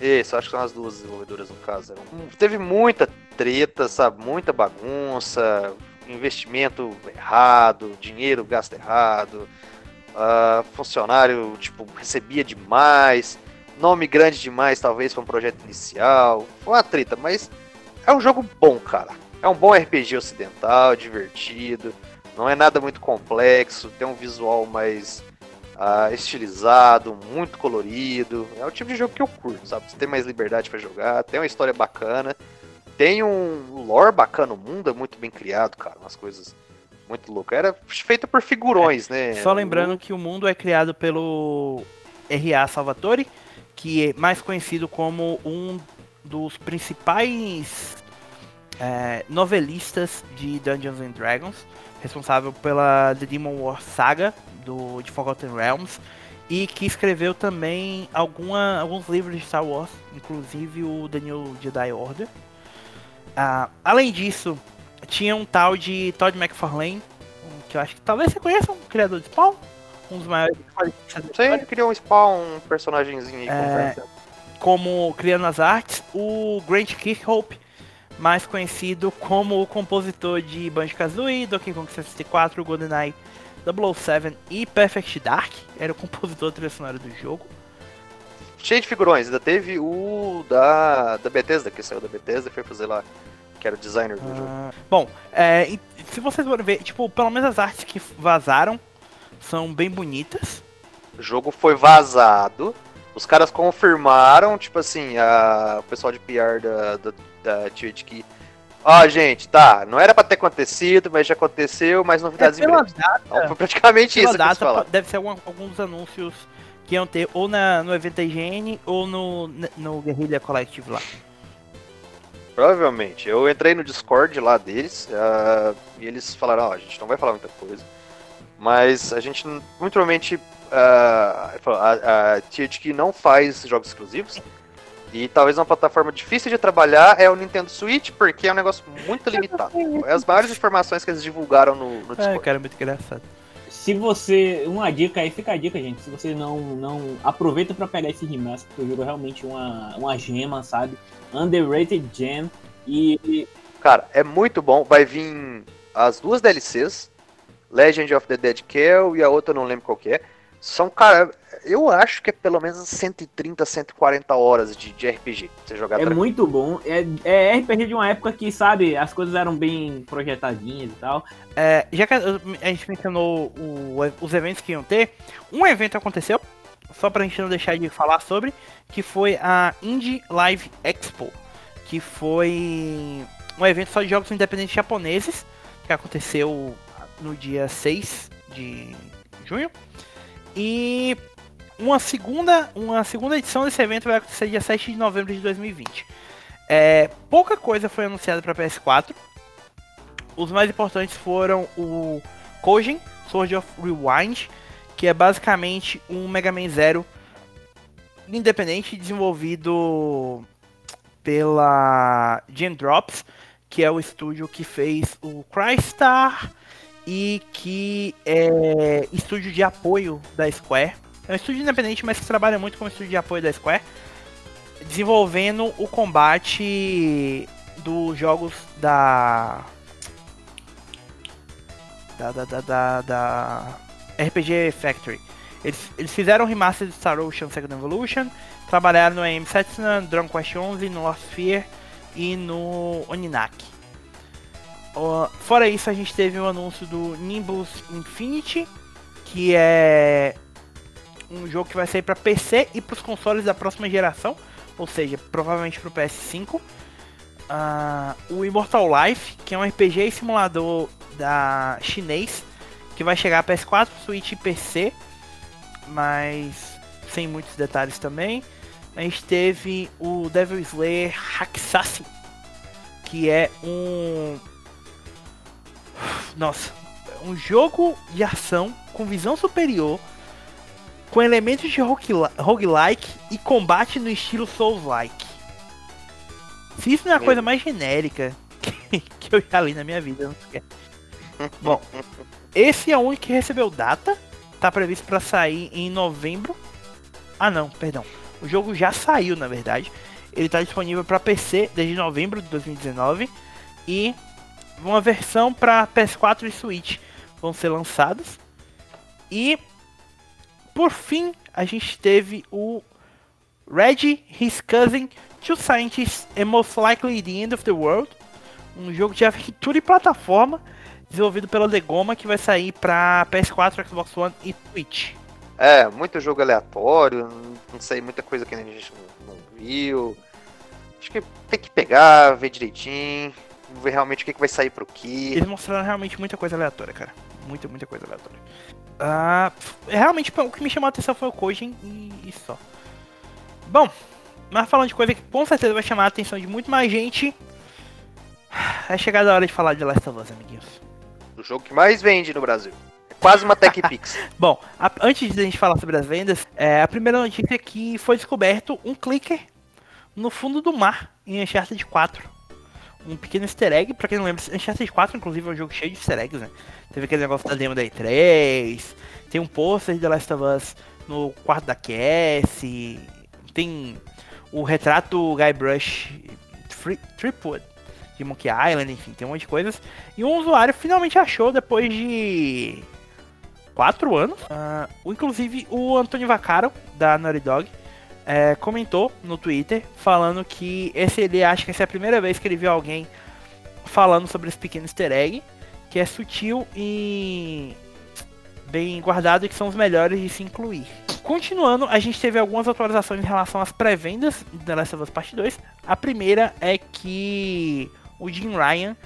Isso, acho que são as duas desenvolvedoras no caso. Teve muita treta, sabe? Muita bagunça, investimento errado, dinheiro gasto errado, ah, funcionário, tipo, recebia demais, nome grande demais, talvez, para um projeto inicial. Foi uma treta, mas é um jogo bom, cara. É um bom RPG ocidental, divertido, não é nada muito complexo, tem um visual mais ah, estilizado, muito colorido. É o tipo de jogo que eu curto, sabe? Você tem mais liberdade pra jogar, tem uma história bacana, tem um lore bacana, o mundo é muito bem criado, cara, umas coisas muito loucas. Era feito por figurões, né? Só lembrando que o mundo é criado pelo R.A. Salvatore, que é mais conhecido como um dos principais é, novelistas de Dungeons and Dragons, responsável pela The Demon War Saga do, de Forgotten Realms, e que escreveu também alguma, alguns livros de Star Wars, inclusive o The New Jedi Order. Ah, além disso, tinha um tal de Todd McFarlane, que eu acho que talvez você conheça, um criador de Spawn, um dos maiores Você criou um spawn, um personagemzinho aí É, como criando as artes, o Grant Kirkhope, mais conhecido como o compositor de Banjo-Kazooie, Donkey Kong 64, GoldenEye 007 e Perfect Dark, era o compositor trilha sonora do jogo. Cheio de figurões, ainda teve o da, da Bethesda, que saiu da Bethesda e foi fazer lá, que era o designer do jogo. Ah, bom, é, se vocês forem ver, tipo, pelo menos as artes que vazaram são bem bonitas. O jogo foi vazado, os caras confirmaram, tipo assim, a, o pessoal de PR da, da, da Twitch que. Ó, gente, tá, não era pra ter acontecido, mas já aconteceu, mas novidades É, em breve. Então, praticamente Pela isso que data, falaram. deve ser algum- alguns anúncios que iam ter ou na, no evento IGN ou no, no Guerrilla Collective lá. Provavelmente. Eu entrei no Discord lá deles ah, e eles falaram, ó, a gente não vai falar muita coisa. Mas a gente muito provavelmente falou, a, a THQ não faz jogos exclusivos. E talvez uma plataforma difícil de trabalhar é o Nintendo Switch, porque é um negócio muito limitado. É as maiores informações que eles divulgaram no, no É, Discord. cara, muito engraçado. Se você. Uma dica aí, fica a dica, gente. Se você não. não aproveita pra pegar esse remaster, porque o jogo é realmente uma, uma gema, sabe? Underrated gem. E. e- Cara, é muito bom. Vai vir as duas DLCs, Legend of the Dead Kill e a outra eu não lembro qual que é. São, cara, eu acho que é pelo menos 130, 140 horas de, de RPG pra você jogar é tranquilo. muito bom. É, é RPG de uma época que, sabe, as coisas eram bem projetadinhas e tal. É, já que a a gente mencionou o- os eventos que iam ter, um evento aconteceu, só pra gente não deixar de falar sobre, que foi a Indie Live Expo, que foi um evento só de jogos independentes japoneses, que aconteceu no dia 6 de junho. E uma segunda, uma segunda edição desse evento vai acontecer dia 7 de novembro de 2020. É, pouca coisa foi anunciada para PS4. Os mais importantes foram o Kojin Sword of Rewind, que é basicamente um Mega Man Zero independente desenvolvido pela Gen Drops, que é o estúdio que fez o Crystar e que é estúdio de apoio da Square. É um estúdio independente, mas que trabalha muito como estúdio de apoio da Square, desenvolvendo o combate dos jogos da da, da, da, da, RPG Factory. Eles, eles fizeram o remaster de Star Ocean Second Evolution, trabalharam no AM Setsuna, Dragon Quest 11, no Lost Sphere e no Oninaki. Fora isso, a gente teve o anúncio do Nimbus Infinity, que é um jogo que vai sair para PC e para os consoles da próxima geração, ou seja, provavelmente para o PS5. Ah, o Immortal Life, que é um RPG e simulador da chinês, que vai chegar a PS4, Switch e PC, mas sem muitos detalhes também. A gente teve o Devil Slayer Hacksassin, que é um nossa, um jogo de ação com visão superior, com elementos de rogueli- roguelike e combate no estilo Souls-like. Se isso não é a coisa mais genérica que, que eu já li na minha vida, não sei. Bom, esse é o único que recebeu data. Tá previsto para sair em novembro. Ah, não, perdão. O jogo já saiu, na verdade. Ele está disponível para PC desde novembro de 2019 e uma versão para PS4 e Switch vão ser lançados. E por fim, a gente teve o Reggie, His Cousin, Two Scientists and Most Likely the End of the World, um jogo de aventura e plataforma desenvolvido pela Degoma que vai sair para PS4, Xbox One e Switch. É, muito jogo aleatório, não sei, muita coisa que a gente não viu. Acho que tem que pegar, ver direitinho, ver realmente o que, que vai sair pro que. Eles mostraram realmente muita coisa aleatória, cara. Muita, muita coisa aleatória. Ah, realmente o que me chamou a atenção foi o Kojin e, e só. Bom, mas falando de coisa que com certeza vai chamar a atenção de muito mais gente, é chegada a hora de falar de Last of Us, amiguinhos. O jogo que mais vende no Brasil. É quase uma Tech Pix. Bom, a, antes de a gente falar sobre as vendas, é, a primeira notícia é que foi descoberto um clicker no fundo do mar em Uncharted 4. Um pequeno easter egg, pra quem não lembra, Uncharted 4 inclusive é um jogo cheio de easter eggs, né? Teve aquele negócio da demo da E3, tem um pôster de The Last of Us no quarto da Cassie, tem o retrato Guybrush Tripwood de Monkey Island, enfim, tem um monte de coisas. E um usuário finalmente achou depois de quatro anos. Uh, inclusive o Antônio Vaccaro, da Naughty Dog, é, comentou no Twitter falando que esse ele acha que essa é a primeira vez que ele viu alguém falando sobre esse pequeno easter egg, que é sutil e bem guardado e que são os melhores de se incluir. Continuando, a gente teve algumas atualizações em relação às pré-vendas de The Last of Us Part 2. A primeira é que o Jim Ryan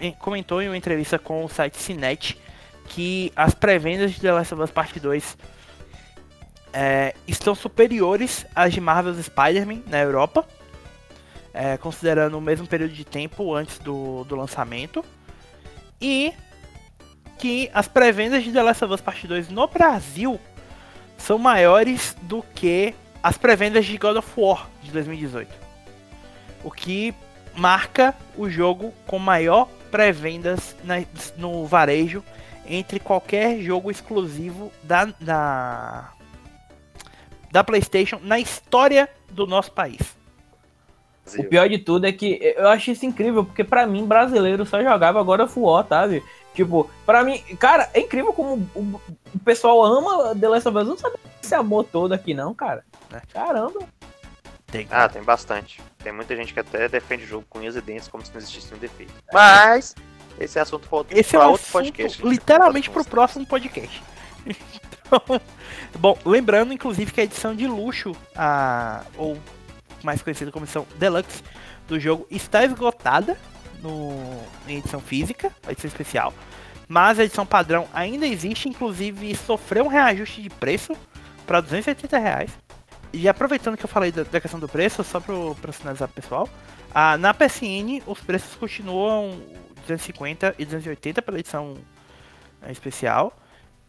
eh, comentou em uma entrevista com o site Cinet que as pré-vendas de The Last of Us Part 2 é, estão superiores às de Marvel's Spider-Man na Europa, é, considerando o mesmo período de tempo antes do, do lançamento. E que as pré-vendas de The Last of Us Part 2 no Brasil são maiores do que as pré-vendas de God of War de 2018. O que marca o jogo com maior pré-vendas no varejo entre qualquer jogo exclusivo da, da, da PlayStation na história do nosso país. O pior de tudo é que eu acho isso incrível, porque para mim, brasileiro só jogava agora War, sabe? Tipo, para mim, cara, é incrível como o, o, pessoal ama The Last of Us. Não sabe esse amor todo aqui, não, cara. É. Caramba. Tem. Ah, tem bastante. Tem muita gente que até defende o jogo com unhas e dentes como se não existisse um defeito. Mas, esse é assunto para esse é um outro podcast. Literalmente pro próximo podcast. então, bom, lembrando, inclusive, que a edição de luxo, a, ou mais conhecida como edição deluxe do jogo, está esgotada no, em edição física, edição especial. Mas a edição padrão ainda existe, inclusive sofreu um reajuste de preço para 280 reais. E aproveitando que eu falei da, da questão do preço, só para sinalizar pro pessoal, a, na PSN os preços continuam 250 e 280 pela edição é, especial.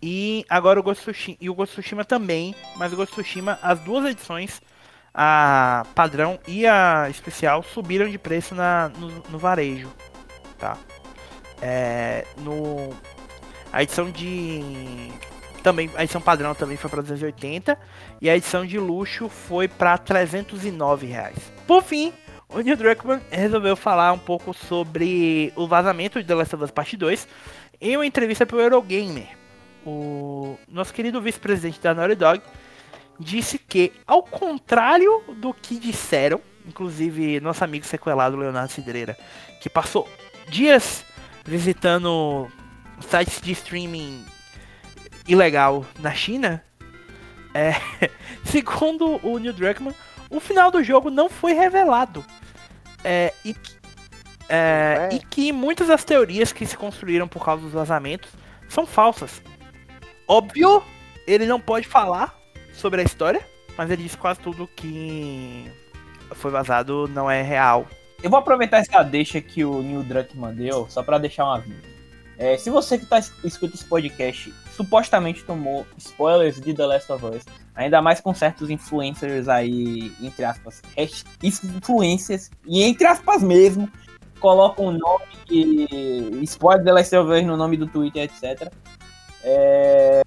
E agora o Ghost Tsushima, e o Ghost Tsushima também, mas o Ghost Tsushima, as duas edições a padrão e a especial subiram de preço na, no, no varejo, tá? É, no a edição de também a edição padrão também foi para 280 e a edição de luxo foi para 309 reais. Por fim, o Neil Druckmann resolveu falar um pouco sobre o vazamento de The Last of Us Part 2 em uma entrevista para o Eurogamer. O nosso querido vice-presidente da Naughty Dog disse que, ao contrário do que disseram, inclusive nosso amigo sequelado Leonardo Cidreira, que passou dias visitando sites de streaming ilegal na China, é, segundo o Neil Druckmann, o final do jogo não foi revelado. É, e, é, é. e que muitas das teorias que se construíram por causa dos vazamentos são falsas. Óbvio, ele não pode falar sobre a história, mas ele diz quase tudo que foi vazado não é real. Eu vou aproveitar essa deixa que o Neil Druckmann deu, só para deixar um aviso. É, se você que tá escutando esse podcast supostamente tomou spoilers de The Last of Us, ainda mais com certos influencers aí, entre aspas, influências, e entre aspas mesmo, colocam o nome spoiler The Last of Us no nome do Twitter, etc. É...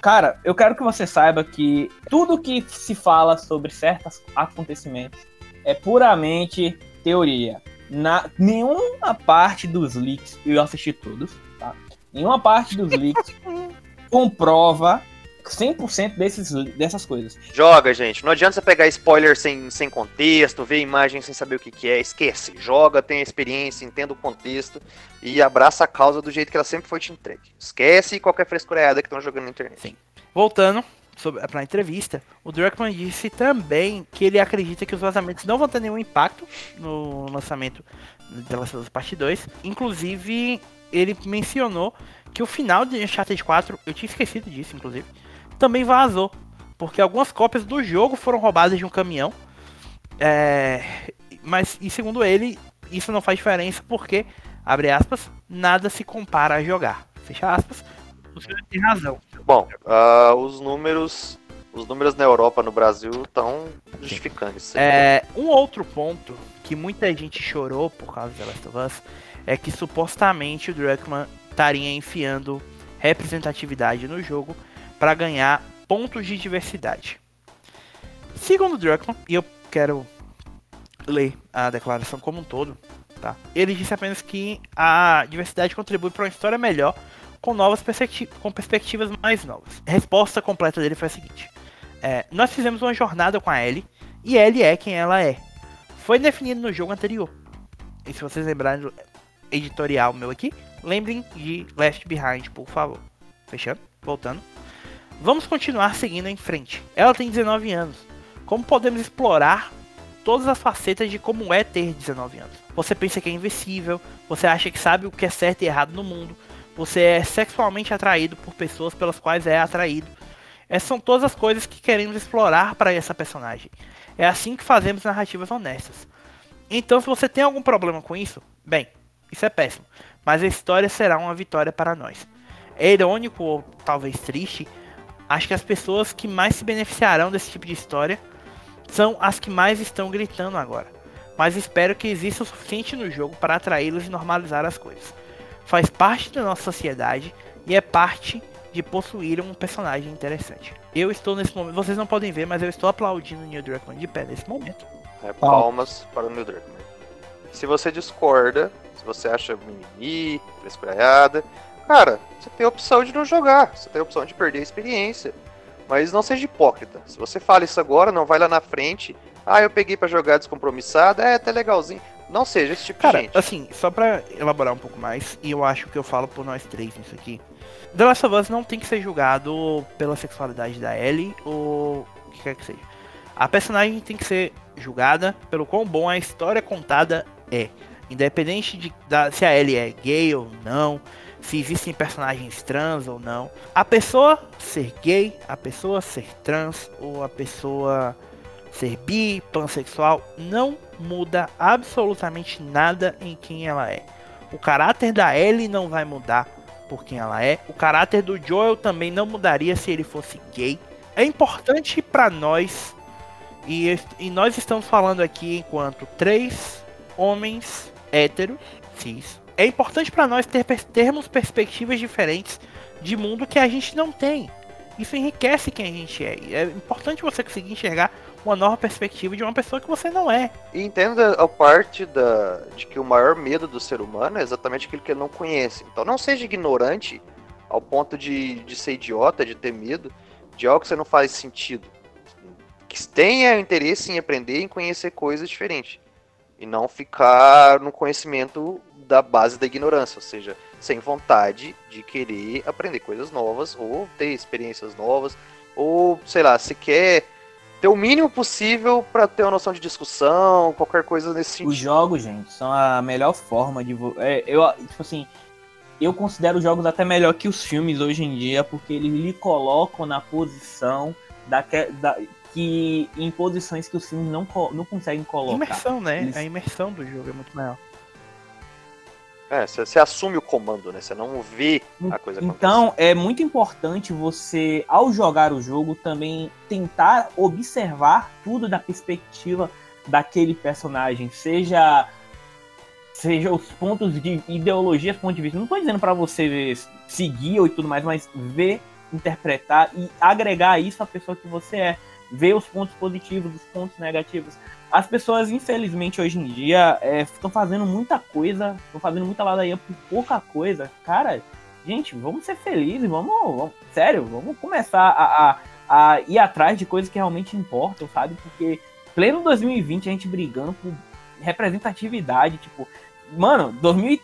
Cara, eu quero que você saiba que tudo que se fala sobre certos acontecimentos é puramente teoria. Na, nenhuma parte dos leaks, eu assisti todos, tá? Nenhuma parte dos leaks comprova 100% desses, dessas coisas. Joga, gente. Não adianta você pegar spoiler sem, sem contexto, ver imagem sem saber o que, que é. Esquece. Joga, tem a experiência, entenda o contexto e abraça a causa do jeito que ela sempre foi te entregue. Esquece qualquer frescureada que estão jogando na internet. Sim. Voltando para a entrevista, o Druckmann disse também que ele acredita que os vazamentos não vão ter nenhum impacto no lançamento de Last of Us Part 2. Inclusive, ele mencionou que o final de Uncharted 4, eu tinha esquecido disso, inclusive, também vazou. Porque algumas cópias do jogo foram roubadas de um caminhão. É, mas, e segundo ele, isso não faz diferença porque, abre aspas, nada se compara a jogar. Fecha aspas. O senhor tem razão. Bom, uh, os números. Os números na Europa, no Brasil, estão justificando isso. É, um outro ponto que muita gente chorou por causa de The Last of Us é que supostamente o Druckmann estaria enfiando representatividade no jogo para ganhar pontos de diversidade. Segundo Druckmann, e eu quero ler a declaração como um todo, tá? Ele disse apenas que a diversidade contribui para uma história melhor com novas perspectivas, com perspectivas mais novas. A resposta completa dele foi a seguinte: é, nós fizemos uma jornada com a Ellie e Ellie é quem ela é. Foi definido no jogo anterior. E se vocês lembrarem do editorial meu aqui, lembrem de Left Behind, por favor. Fechando? Voltando. Vamos continuar seguindo em frente. Ela tem 19 anos. Como podemos explorar todas as facetas de como é ter 19 anos? Você pensa que é invencível, você acha que sabe o que é certo e errado no mundo, você é sexualmente atraído por pessoas pelas quais é atraído. Essas são todas as coisas que queremos explorar para essa personagem. É assim que fazemos narrativas honestas. Então, se você tem algum problema com isso, bem, isso é péssimo. Mas a história será uma vitória para nós. É irônico ou talvez triste. Acho que as pessoas que mais se beneficiarão desse tipo de história são as que mais estão gritando agora. Mas espero que exista o suficiente no jogo para atraí-los e normalizar as coisas faz parte da nossa sociedade e é parte de possuir um personagem interessante. Eu estou nesse momento, vocês não podem ver, mas eu estou aplaudindo o Neil Druckmann de pé nesse momento. É, palmas para o Neil Druckmann. Se você discorda, se você acha mimimi, frescuraiada, cara, você tem a opção de não jogar, você tem a opção de perder a experiência. Mas não seja hipócrita. Se você fala isso agora, não vai lá na frente. Ah, eu peguei para jogar descompromissado, é até legalzinho. Não seja esse tipo Cara, de gente. assim, só pra elaborar um pouco mais, e eu acho que eu falo por nós três nisso aqui. The Last of Us não tem que ser julgado pela sexualidade da Ellie ou o que quer que seja. A personagem tem que ser julgada pelo quão bom a história contada é. Independente de da, se a Ellie é gay ou não, se existem personagens trans ou não. A pessoa ser gay, a pessoa ser trans ou a pessoa ser bi, pansexual, não muda absolutamente nada em quem ela é. O caráter da Ellie não vai mudar por quem ela é. O caráter do Joel também não mudaria se ele fosse gay. É importante para nós, e, e, nós estamos falando aqui enquanto três homens héteros, cis. É importante para nós ter, termos perspectivas diferentes de mundo que a gente não tem. Isso enriquece quem a gente é. É importante você conseguir enxergar uma nova perspectiva de uma pessoa que você não é. E entenda a parte da, de que o maior medo do ser humano é exatamente aquilo que ele não conhece. Então não seja ignorante ao ponto de, de ser idiota, de ter medo de algo que você não faz sentido. Que tenha interesse em aprender e em conhecer coisas diferentes. E não ficar no conhecimento da base da ignorância, ou seja, sem vontade de querer aprender coisas novas ou ter experiências novas, ou sei lá, se quer ter o mínimo possível para ter uma noção de discussão, qualquer coisa nesse sentido. Os jogos, gente, são a melhor forma de. É, eu, tipo assim, eu considero os jogos até melhor que os filmes hoje em dia, porque eles lhe colocam na posição da, da que em posições que os filmes não, não conseguem colocar. Imersão, né? Eles... A imersão do jogo é muito maior. É, você, assume o comando, né? Você não vê a coisa acontecer. Então, é muito importante você, ao jogar o jogo, também tentar observar tudo da perspectiva daquele personagem. Seja seja os pontos de ideologia, pontos de vista. Não tô dizendo para você seguir ou e tudo mais, mas ver, interpretar e agregar isso à pessoa que você é. Ver os pontos positivos, os pontos negativos. As pessoas, infelizmente, hoje em dia, estão é, fazendo muita coisa, estão fazendo muita ladaia por pouca coisa. Cara, gente, vamos ser felizes, vamos, vamos sério, vamos começar a, a, a, ir atrás de coisas que realmente importam, sabe? Porque pleno 2020 a gente brigando por representatividade, tipo, mano, 2000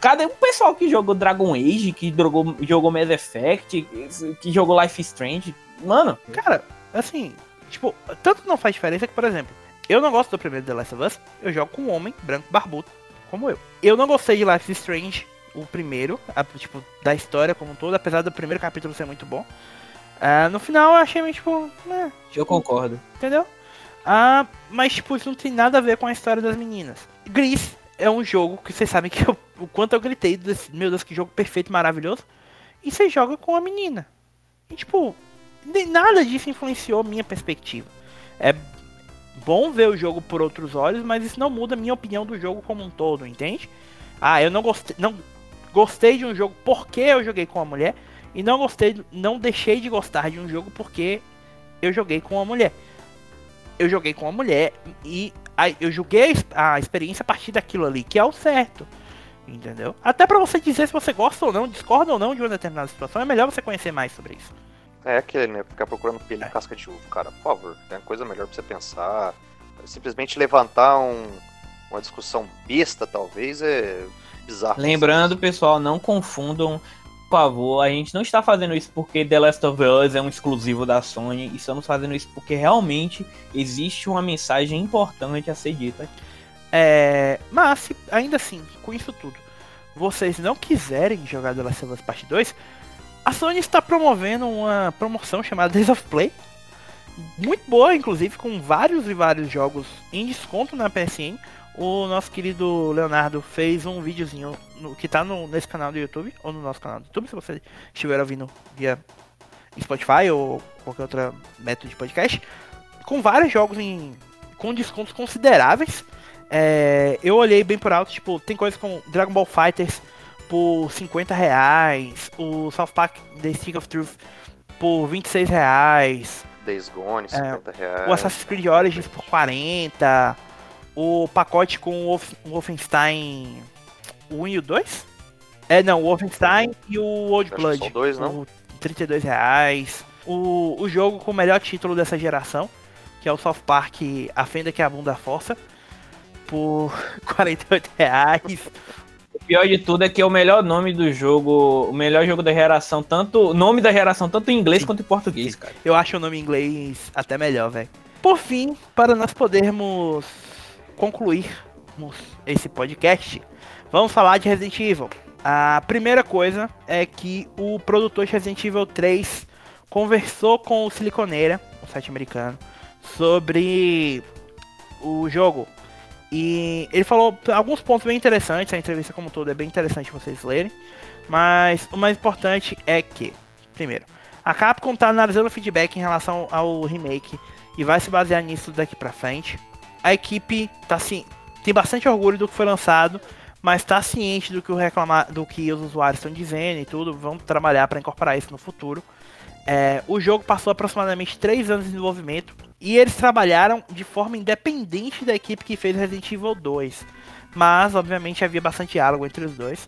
Cadê o pessoal que jogou Dragon Age, que jogou, jogou Mass Effect, que jogou Life Strange? Mano, cara, assim, tipo, tanto não faz diferença que, por exemplo, eu não gosto do primeiro The Last of Us, eu jogo com um homem branco barbudo, como eu. Eu não gostei de Life Strange, o primeiro, a, tipo, da história como um todo, apesar do primeiro capítulo ser muito bom. Uh, no final eu achei meio tipo. Né, eu concordo. Entendeu? Uh, mas, tipo, isso não tem nada a ver com a história das meninas. Gris é um jogo que vocês sabem que eu, o quanto eu gritei desse, meu Deus, que jogo perfeito, maravilhoso. E você joga com a menina. E, tipo, nem nada disso influenciou minha perspectiva. É bom ver o jogo por outros olhos, mas isso não muda a minha opinião do jogo como um todo, entende? Ah, eu não gostei. Não, gostei de um jogo porque eu joguei com uma mulher e não gostei, não deixei de gostar de um jogo porque eu joguei com uma mulher. Eu joguei com uma mulher e eu joguei a experiência a partir daquilo ali, que é o certo. Entendeu? Até para você dizer se você gosta ou não, discorda ou não de uma determinada situação, é melhor você conhecer mais sobre isso. É aquele, né? Ficar procurando pelo em é. casca de uva, cara. Por favor, tem coisa melhor pra você pensar. Simplesmente levantar um, uma discussão besta, talvez, é bizarro. Lembrando, pessoal, não confundam. Por favor, a gente não está fazendo isso porque The Last of Us é um exclusivo da Sony. Estamos fazendo isso porque realmente existe uma mensagem importante a ser dita. É, mas, ainda assim, com isso tudo, vocês não quiserem jogar The Last of Us Part 2, a Sony está promovendo uma promoção chamada Days of Play. Muito boa, inclusive, com vários e vários jogos em desconto na PSN o nosso querido Leonardo fez um videozinho no, que tá no, nesse canal do YouTube, ou no nosso canal do YouTube, se você estiver ouvindo via Spotify ou qualquer outro método de podcast, com vários jogos em, com descontos consideráveis. É, eu olhei bem por alto, tipo, tem coisas como Dragon Ball Fighters por 50 reais, o South Park The Stick of Truth por 26 reais. Days Gone, 50 é, reais. O Assassin's Creed Origins por 40 o pacote com o Wolfenstein 1 e o 2? É, não, o Wolfenstein e o Old Blood. São dois, não? 32 reais. O, o jogo com o melhor título dessa geração, que é o South Park A Fenda que a Bunda Força, por 48 reais. O pior de tudo é que é o melhor nome do jogo, o melhor jogo da geração, tanto nome da geração, tanto em inglês Sim. quanto em português, cara. Eu acho o nome em inglês até melhor, velho. Por fim, para nós podermos concluirmos esse podcast, vamos falar de Resident Evil. A primeira coisa é que o produtor de Resident Evil 3 conversou com o Siliconeira, o site americano, sobre o jogo. E ele falou alguns pontos bem interessantes, a entrevista como todo é bem interessante vocês lerem. Mas o mais importante é que, primeiro, a Capcom está analisando o feedback em relação ao remake e vai se basear nisso daqui pra frente a equipe tá assim, tem bastante orgulho do que foi lançado, mas está ciente do que, o reclamar, do que os usuários estão dizendo e tudo. Vamos trabalhar para incorporar isso no futuro. É, o jogo passou aproximadamente 3 anos de desenvolvimento e eles trabalharam de forma independente da equipe que fez Resident Evil 2. Mas, obviamente, havia bastante diálogo entre os dois.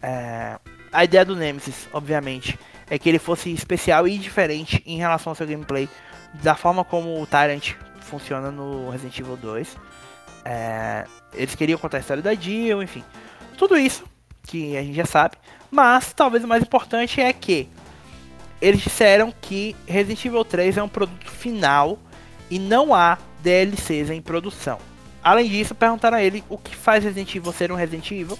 É, a ideia do Nemesis, obviamente, é que ele fosse especial e diferente em relação ao seu gameplay, da forma como o Tyrant funciona no Resident Evil 2. É, eles queriam contar a história da Jill, enfim. Tudo isso que a gente já sabe. Mas talvez o mais importante é que eles disseram que Resident Evil 3 é um produto final e não há DLCs em produção. Além disso, perguntaram a ele o que faz Resident Evil ser um Resident Evil.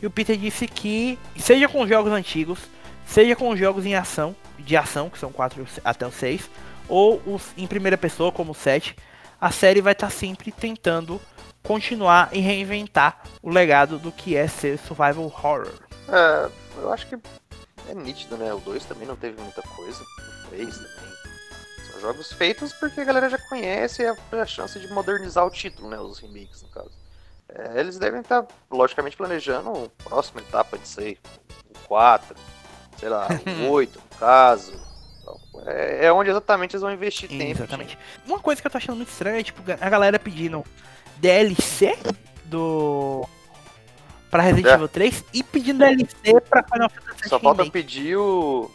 E o Peter disse que, seja com jogos antigos, seja com jogos em ação, de ação, que são 4 até o 6, ou os em primeira pessoa, como o 7, a série vai estar tá sempre tentando continuar e reinventar o legado do que é ser survival horror. É, eu acho que é nítido, né? O 2 também não teve muita coisa, o 3 também. Jogos feitos porque a galera já conhece e é a chance de modernizar o título, né? Os remakes, no caso. É, eles devem estar, logicamente, planejando uma próxima etapa de ser o 4, sei lá, o 8, no caso. Então, é, é onde exatamente eles vão investir tempo. Exatamente. Uma coisa que eu tô achando muito estranha é, tipo, a galera pedindo DLC do. Pra Resident É. Evil 3 e pedindo DLC pra Final Fantasy Só falta pedir o.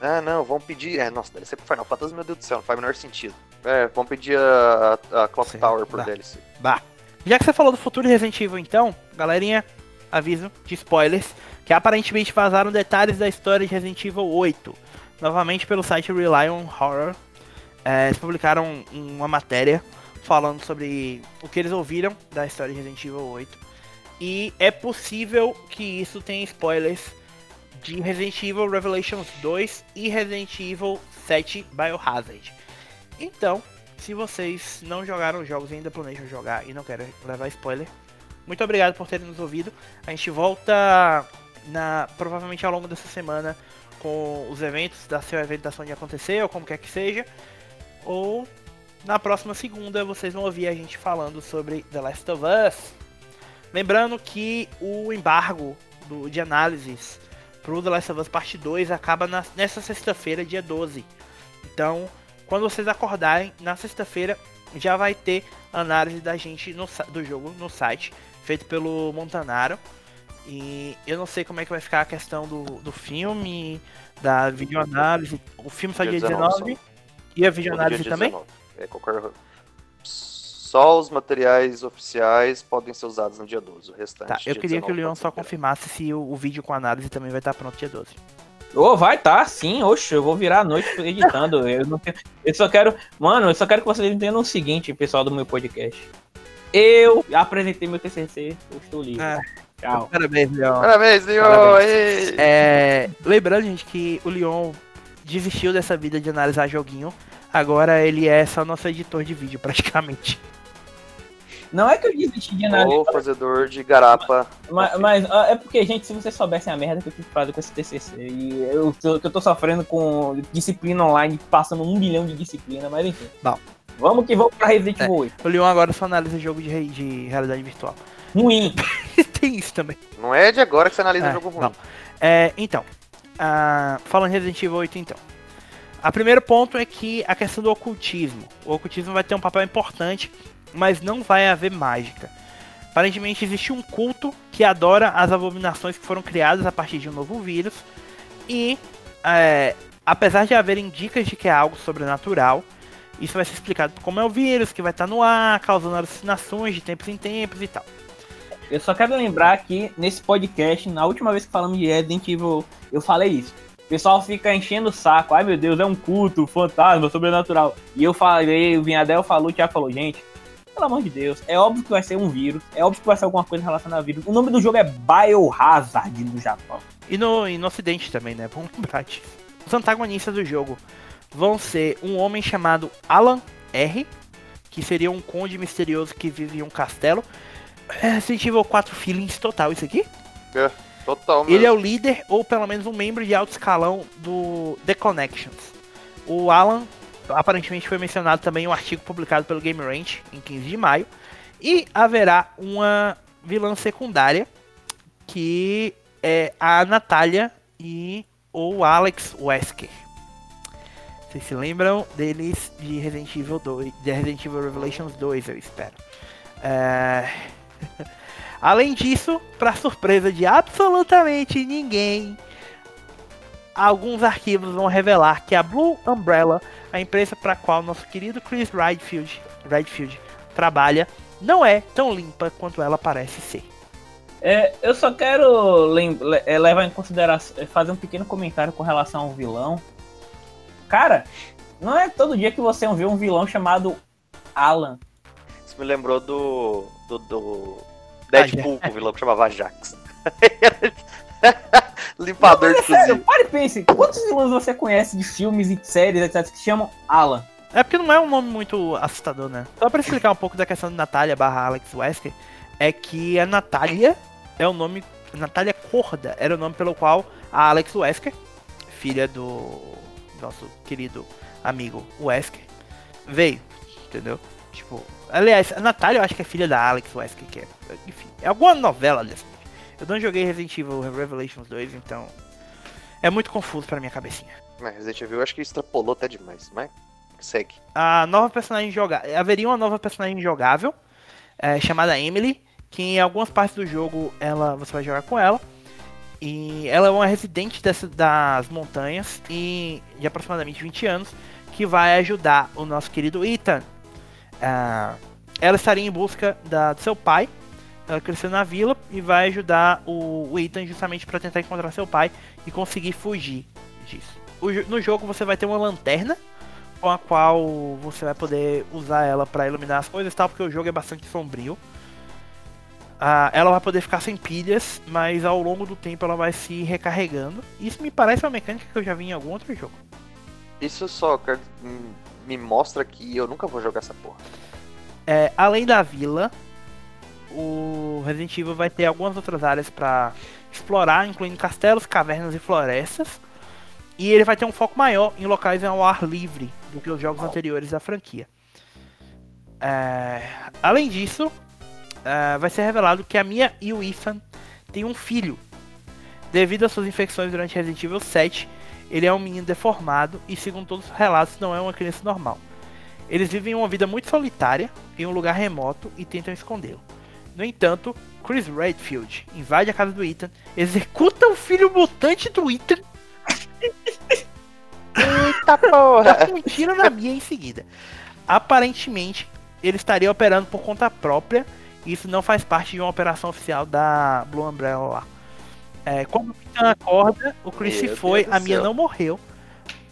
Ah, não, vão pedir. É, nossa, DLC pro Final Fantasy, meu Deus do céu, não faz o menor sentido. É, vão pedir a, a, a Clock Sei Tower por lá. DLC. Bah. Já que você falou do futuro de Resident Evil, então, galerinha, aviso de spoilers, que aparentemente vazaram detalhes da história de Resident Evil 8. Novamente pelo site Rely on Horror. É, eles publicaram uma matéria falando sobre o que eles ouviram da história de Resident Evil 8. E é possível que isso tenha spoilers de Resident Evil Revelations 2 e Resident Evil 7 Biohazard. Então, se vocês não jogaram os jogos e ainda planejam jogar e não querem levar spoiler, muito obrigado por terem nos ouvido. A gente volta na provavelmente ao longo dessa semana com os eventos da seu evento da Sony acontecer, ou como quer que seja. Ou na próxima segunda vocês vão ouvir a gente falando sobre The Last of Us. Lembrando que o embargo do, de análises pro The Last of Us Parte 2 acaba na- nessa sexta-feira, dia 12. Então, quando vocês acordarem, na sexta-feira já vai ter análise da gente no do jogo no site, feito pelo Montanaro. E eu não sei como é que vai ficar a questão do, do filme, da videoanálise. O filme só dia 19 e a videoanálise dia também? 19. É, qualquer... Só os materiais oficiais podem ser usados no dia 12. O restante. Tá, eu queria que o 19 Leon só confirmasse se o, o vídeo com análise também vai estar pronto dia 12. Ô, vai tá, sim, oxe, eu vou virar a noite editando. eu, não tenho- eu só quero. Mano, eu só quero que vocês entendam o seguinte, pessoal do meu podcast. Eu apresentei meu TCC, eu estou livre. Ah. Tchau. Parabéns, Leon. Parabéns, Leon! Parabéns. É, lembrando, gente, que o Leon desistiu dessa vida de analisar joguinho. Agora ele é só nosso editor de vídeo, praticamente. Não é que eu desisti de analisar, Ou fazedor de garapa. mas, mas, é porque, gente, se vocês soubessem a merda que eu tive que fazer com esse TCC, e eu, tô- que eu tô sofrendo com disciplina online, passando um bilhão de disciplina, mas enfim. Bom. Vamos que vamos pra Resident É. Evil 8. O Leon agora só analisa jogo de, de realidade virtual. Ruim. Tem isso também. Não é de agora que você analisa É, o jogo ruim. não. É, então, ah, falando em Resident Evil 8, então. A primeiro ponto é que a questão do ocultismo. O ocultismo vai ter um papel importante, mas não vai haver mágica. Aparentemente existe um culto que adora as abominações que foram criadas a partir de um novo vírus. E é, apesar de haverem dicas de que é algo sobrenatural, isso vai ser explicado como é o vírus, que vai estar no ar, causando alucinações de tempos em tempos e tal. Eu só quero lembrar que nesse podcast, na última vez que falamos de Resident Evil, eu falei isso. O pessoal fica enchendo o saco. Ai meu Deus, é um culto, fantasma, sobrenatural. E eu falei, o Vinhadel falou, o Thiago falou, gente, pelo amor de Deus, é óbvio que vai ser um vírus, é óbvio que vai ser alguma coisa relacionada a vírus. O nome do jogo é Biohazard no Japão. E no, e no ocidente também, né? Vamos lembrar disso. Os antagonistas do jogo vão ser um homem chamado Alan R, que seria um conde misterioso que vive em um castelo. É, Resident Evil 4 feelings total isso aqui. Total, mesmo. Ele é o líder, ou pelo menos um membro de alto escalão do The Connections. O Alan, aparentemente foi mencionado também um artigo publicado pelo Game Range em 15 de maio. E haverá uma vilã secundária, que é a Natália e o Alex Wesker. Vocês se lembram deles de Resident Evil 2, de Resident Evil Revelations 2, eu espero. É... Além disso, para surpresa de absolutamente ninguém, alguns arquivos vão revelar que a Blue Umbrella, a empresa para a qual nosso querido Chris Redfield, Redfield trabalha, não é tão limpa quanto ela parece ser. É, eu só quero é, levar em consideração, é, fazer um pequeno comentário com relação ao vilão. Cara, não é todo dia que você vê um vilão chamado Alan. Isso me lembrou do. do, do Deadpool, Ah, o vilão que chamava Ajax. Limpador de Sério, cozinha. pare e pense, quantos vilões você conhece de filmes e séries, etc, que se chamam Alan? É porque não é um nome muito assustador, né? Só para explicar um pouco da questão de Natália barra Alex Wesker, é que a Natália é o nome. Natália Corda era o nome pelo qual a Alex Wesker, filha do nosso querido amigo Wesker, veio, entendeu? Tipo, aliás, a Natália eu acho que é filha da Alex Wesker, que é, enfim, é alguma novela dessa. Eu não joguei Resident Evil Revelations 2, então é muito confuso pra minha cabecinha. Mas Resident Evil eu acho que extrapolou até demais, mas segue. A nova personagem jogável, haveria uma nova personagem jogável, é, chamada Emily, que em algumas partes do jogo ela você vai jogar com ela. E ela é uma residente dessa, das montanhas e de aproximadamente 20 anos que vai ajudar o nosso querido Ethan. Ah, ela estaria em busca da, do seu pai. Ela cresceu na vila e vai ajudar o, o Ethan justamente para tentar encontrar seu pai e conseguir fugir disso. O no jogo você vai ter uma lanterna com a qual você vai poder usar ela para iluminar as coisas e tal, porque o jogo é bastante sombrio. Ah, ela vai poder ficar sem pilhas, mas ao longo do tempo ela vai se recarregando. Isso me parece uma mecânica que eu já vi em algum outro jogo. Isso só me mostra que eu nunca vou jogar essa porra. É, além da vila, o Resident Evil vai ter algumas outras áreas para explorar, incluindo castelos, cavernas e florestas. E ele vai ter um foco maior em locais ao ar livre do que os jogos anteriores da franquia. É, além disso, é, vai ser revelado que a Mia e o Ethan têm um filho. Devido às suas infecções durante Resident Evil 7, ele é um menino deformado e, segundo todos os relatos, não é uma criança normal. Eles vivem uma vida muito solitária em um lugar remoto e tentam escondê-lo. No entanto, Chris Redfield invade a casa do Ethan, executa o filho mutante do Ethan Eita porra! dá um tiro na Mia em seguida. Aparentemente, ele estaria operando por conta própria. E isso não faz parte de uma operação oficial da Blue Umbrella lá. É, quando o Ethan acorda, o Chris se foi, Deus a Mia não morreu.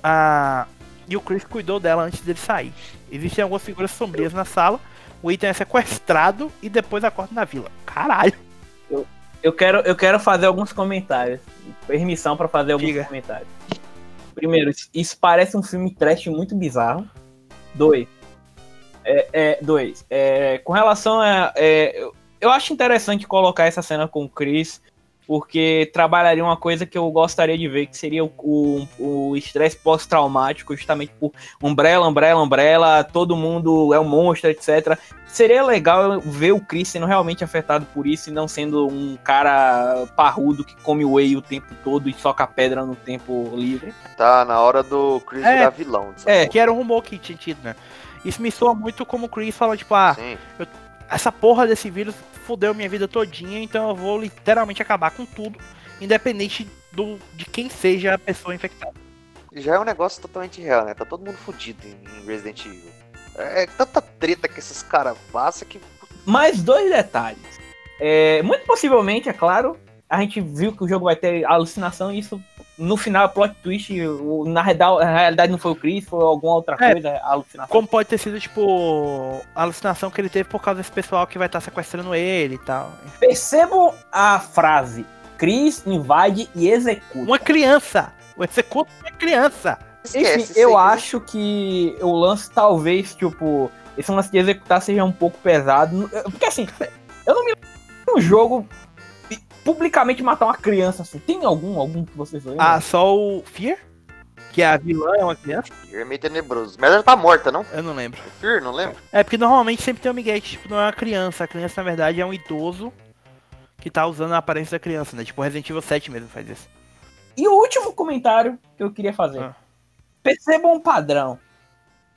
Ah, e o Chris cuidou dela antes dele sair. Existem algumas figuras sombrias na sala. O Ethan é sequestrado e depois acorda na vila. Caralho. Eu quero, eu quero fazer alguns comentários. Permissão pra fazer alguns Diga. comentários. Primeiro, isso- parece um filme trash muito bizarro. Dois. É, é, dois. É, com relação a. é, eu, eu acho interessante colocar essa cena com o Chris, porque trabalharia uma coisa que eu gostaria de ver, que seria o- estresse pós-traumático, justamente por Umbrella, Umbrella, Umbrella, todo mundo é um monstro, etc. Seria legal ver o Chris sendo realmente afetado por isso e não sendo um cara parrudo que come whey o tempo todo e soca pedra no tempo livre. Tá na hora do Chris É. virar vilão. É, porra. que era um rumor que tinha tido, né? Isso me soa muito como o Chris fala, tipo, ah, Sim. Essa porra desse vírus fudeu minha vida todinha, então eu vou literalmente acabar com tudo, independente do, de quem seja a pessoa infectada. Já é um negócio totalmente real, né? Tá todo mundo fudido em Resident Evil. É tanta treta que esses caras passam que. Mais dois detalhes. É, muito possivelmente, é claro, a gente viu que o jogo vai ter alucinação e isso no final, plot twist, na, real- na realidade não foi o Chris, foi alguma outra É. coisa, a alucinação. Como pode ter sido, tipo, a alucinação que ele teve por causa desse pessoal que vai estar sequestrando ele e tal. Percebam a frase: Chris invade e executa. Uma criança! O executo é uma criança! Esquece, Enfim, eu acho que o lance talvez, tipo, esse lance de executar seja um pouco pesado. Porque assim, eu não me lembro de um jogo publicamente matar uma criança assim. Tem algum, algum que vocês lembram? Ah, só o Fear? Que a vilã é uma criança? É meio tenebroso. Mas ela tá morta, não? Eu não lembro. Fear, não lembro? É, porque normalmente sempre tem um Miguel que tipo, não é uma criança. A criança, na verdade, é um idoso que tá usando a aparência da criança, né? Tipo, Resident Evil 7 mesmo faz isso. E o último comentário que eu queria fazer. Ah. Percebam um padrão.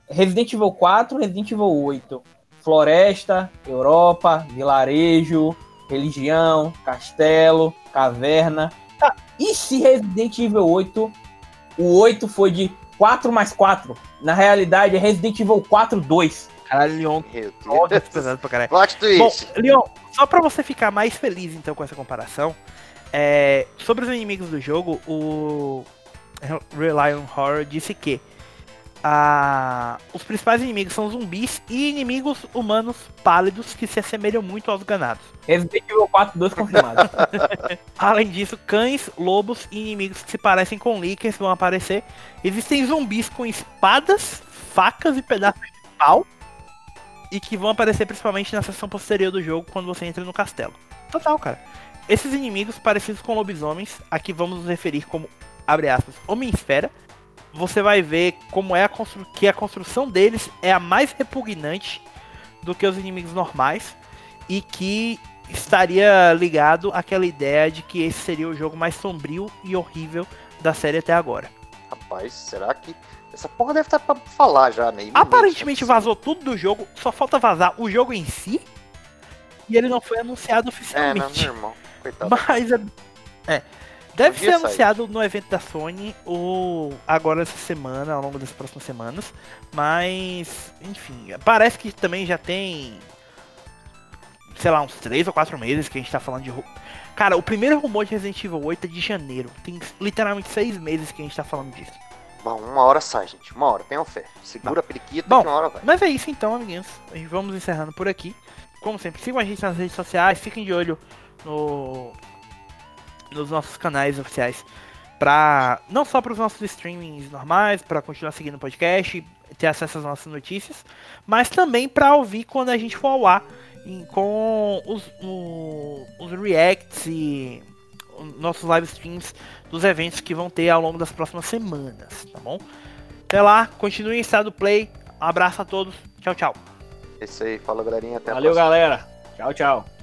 Resident Evil 4, Resident Evil 8. Floresta, Europa, vilarejo, religião, castelo, caverna. Tá, e se Resident Evil 8, o 8 foi de 4 mais 4? Na realidade é Resident Evil 4 2. Caralho, Leon, óbvio, Deus. pesado pra caralho. Plot Bom, twist. Leon, só pra você ficar mais feliz então com essa comparação, é, sobre os inimigos do jogo, o Rely on Horror disse que ah, os principais inimigos são zumbis e inimigos humanos pálidos que se assemelham muito aos ganados. Resident Evil 4 2 confirmado. Além disso, cães, lobos e inimigos que se parecem com líquens vão aparecer. Existem zumbis com espadas, facas e pedaços de pau. E que vão aparecer principalmente na seção posterior do jogo quando você entra no castelo. Total, cara. Esses inimigos parecidos com lobisomens, aqui vamos nos referir como, abre aspas, Homem-Esfera. Você vai ver como é a que a construção deles é a mais repugnante, do que os inimigos normais e que estaria ligado àquela ideia de que esse seria o jogo mais sombrio e horrível da série até agora. Rapaz, será que. Essa porra deve estar pra falar já, né? Aparentemente não é vazou tudo do jogo, só falta vazar o jogo em si. E ele não foi anunciado. É, né, oficialmente. meu irmão? Coitado. Mas é. é. Deve ser anunciado no evento da Sony ou agora essa semana, ao longo das próximas semanas. Mas, enfim, parece que também já tem. Sei lá, uns 3 ou 4 meses que a gente tá falando de. Cara, o primeiro rumor de Resident Evil 8 é de janeiro. Tem literalmente 6 meses que a gente tá falando disso. Bom, uma hora sai, gente. Uma hora, tenham fé. Segura a periquita Bom, que uma hora vai. Mas é isso então, amiguinhos. Vamos encerrando por aqui. Como sempre, sigam a gente nas redes sociais, fiquem de olho no, nos nossos canais oficiais. Pra, não só para os nossos streamings normais, para continuar seguindo o podcast, ter acesso às nossas notícias, mas também para ouvir quando a gente for ao ar em- com os, o- os reacts e os nossos live streams dos eventos que vão ter ao longo das próximas semanas, tá bom? Até lá, continue em estado play. Um abraço a todos. Tchau, tchau. É isso aí, fala galerinha, até a Valeu, próxima. galera. Tchau, tchau.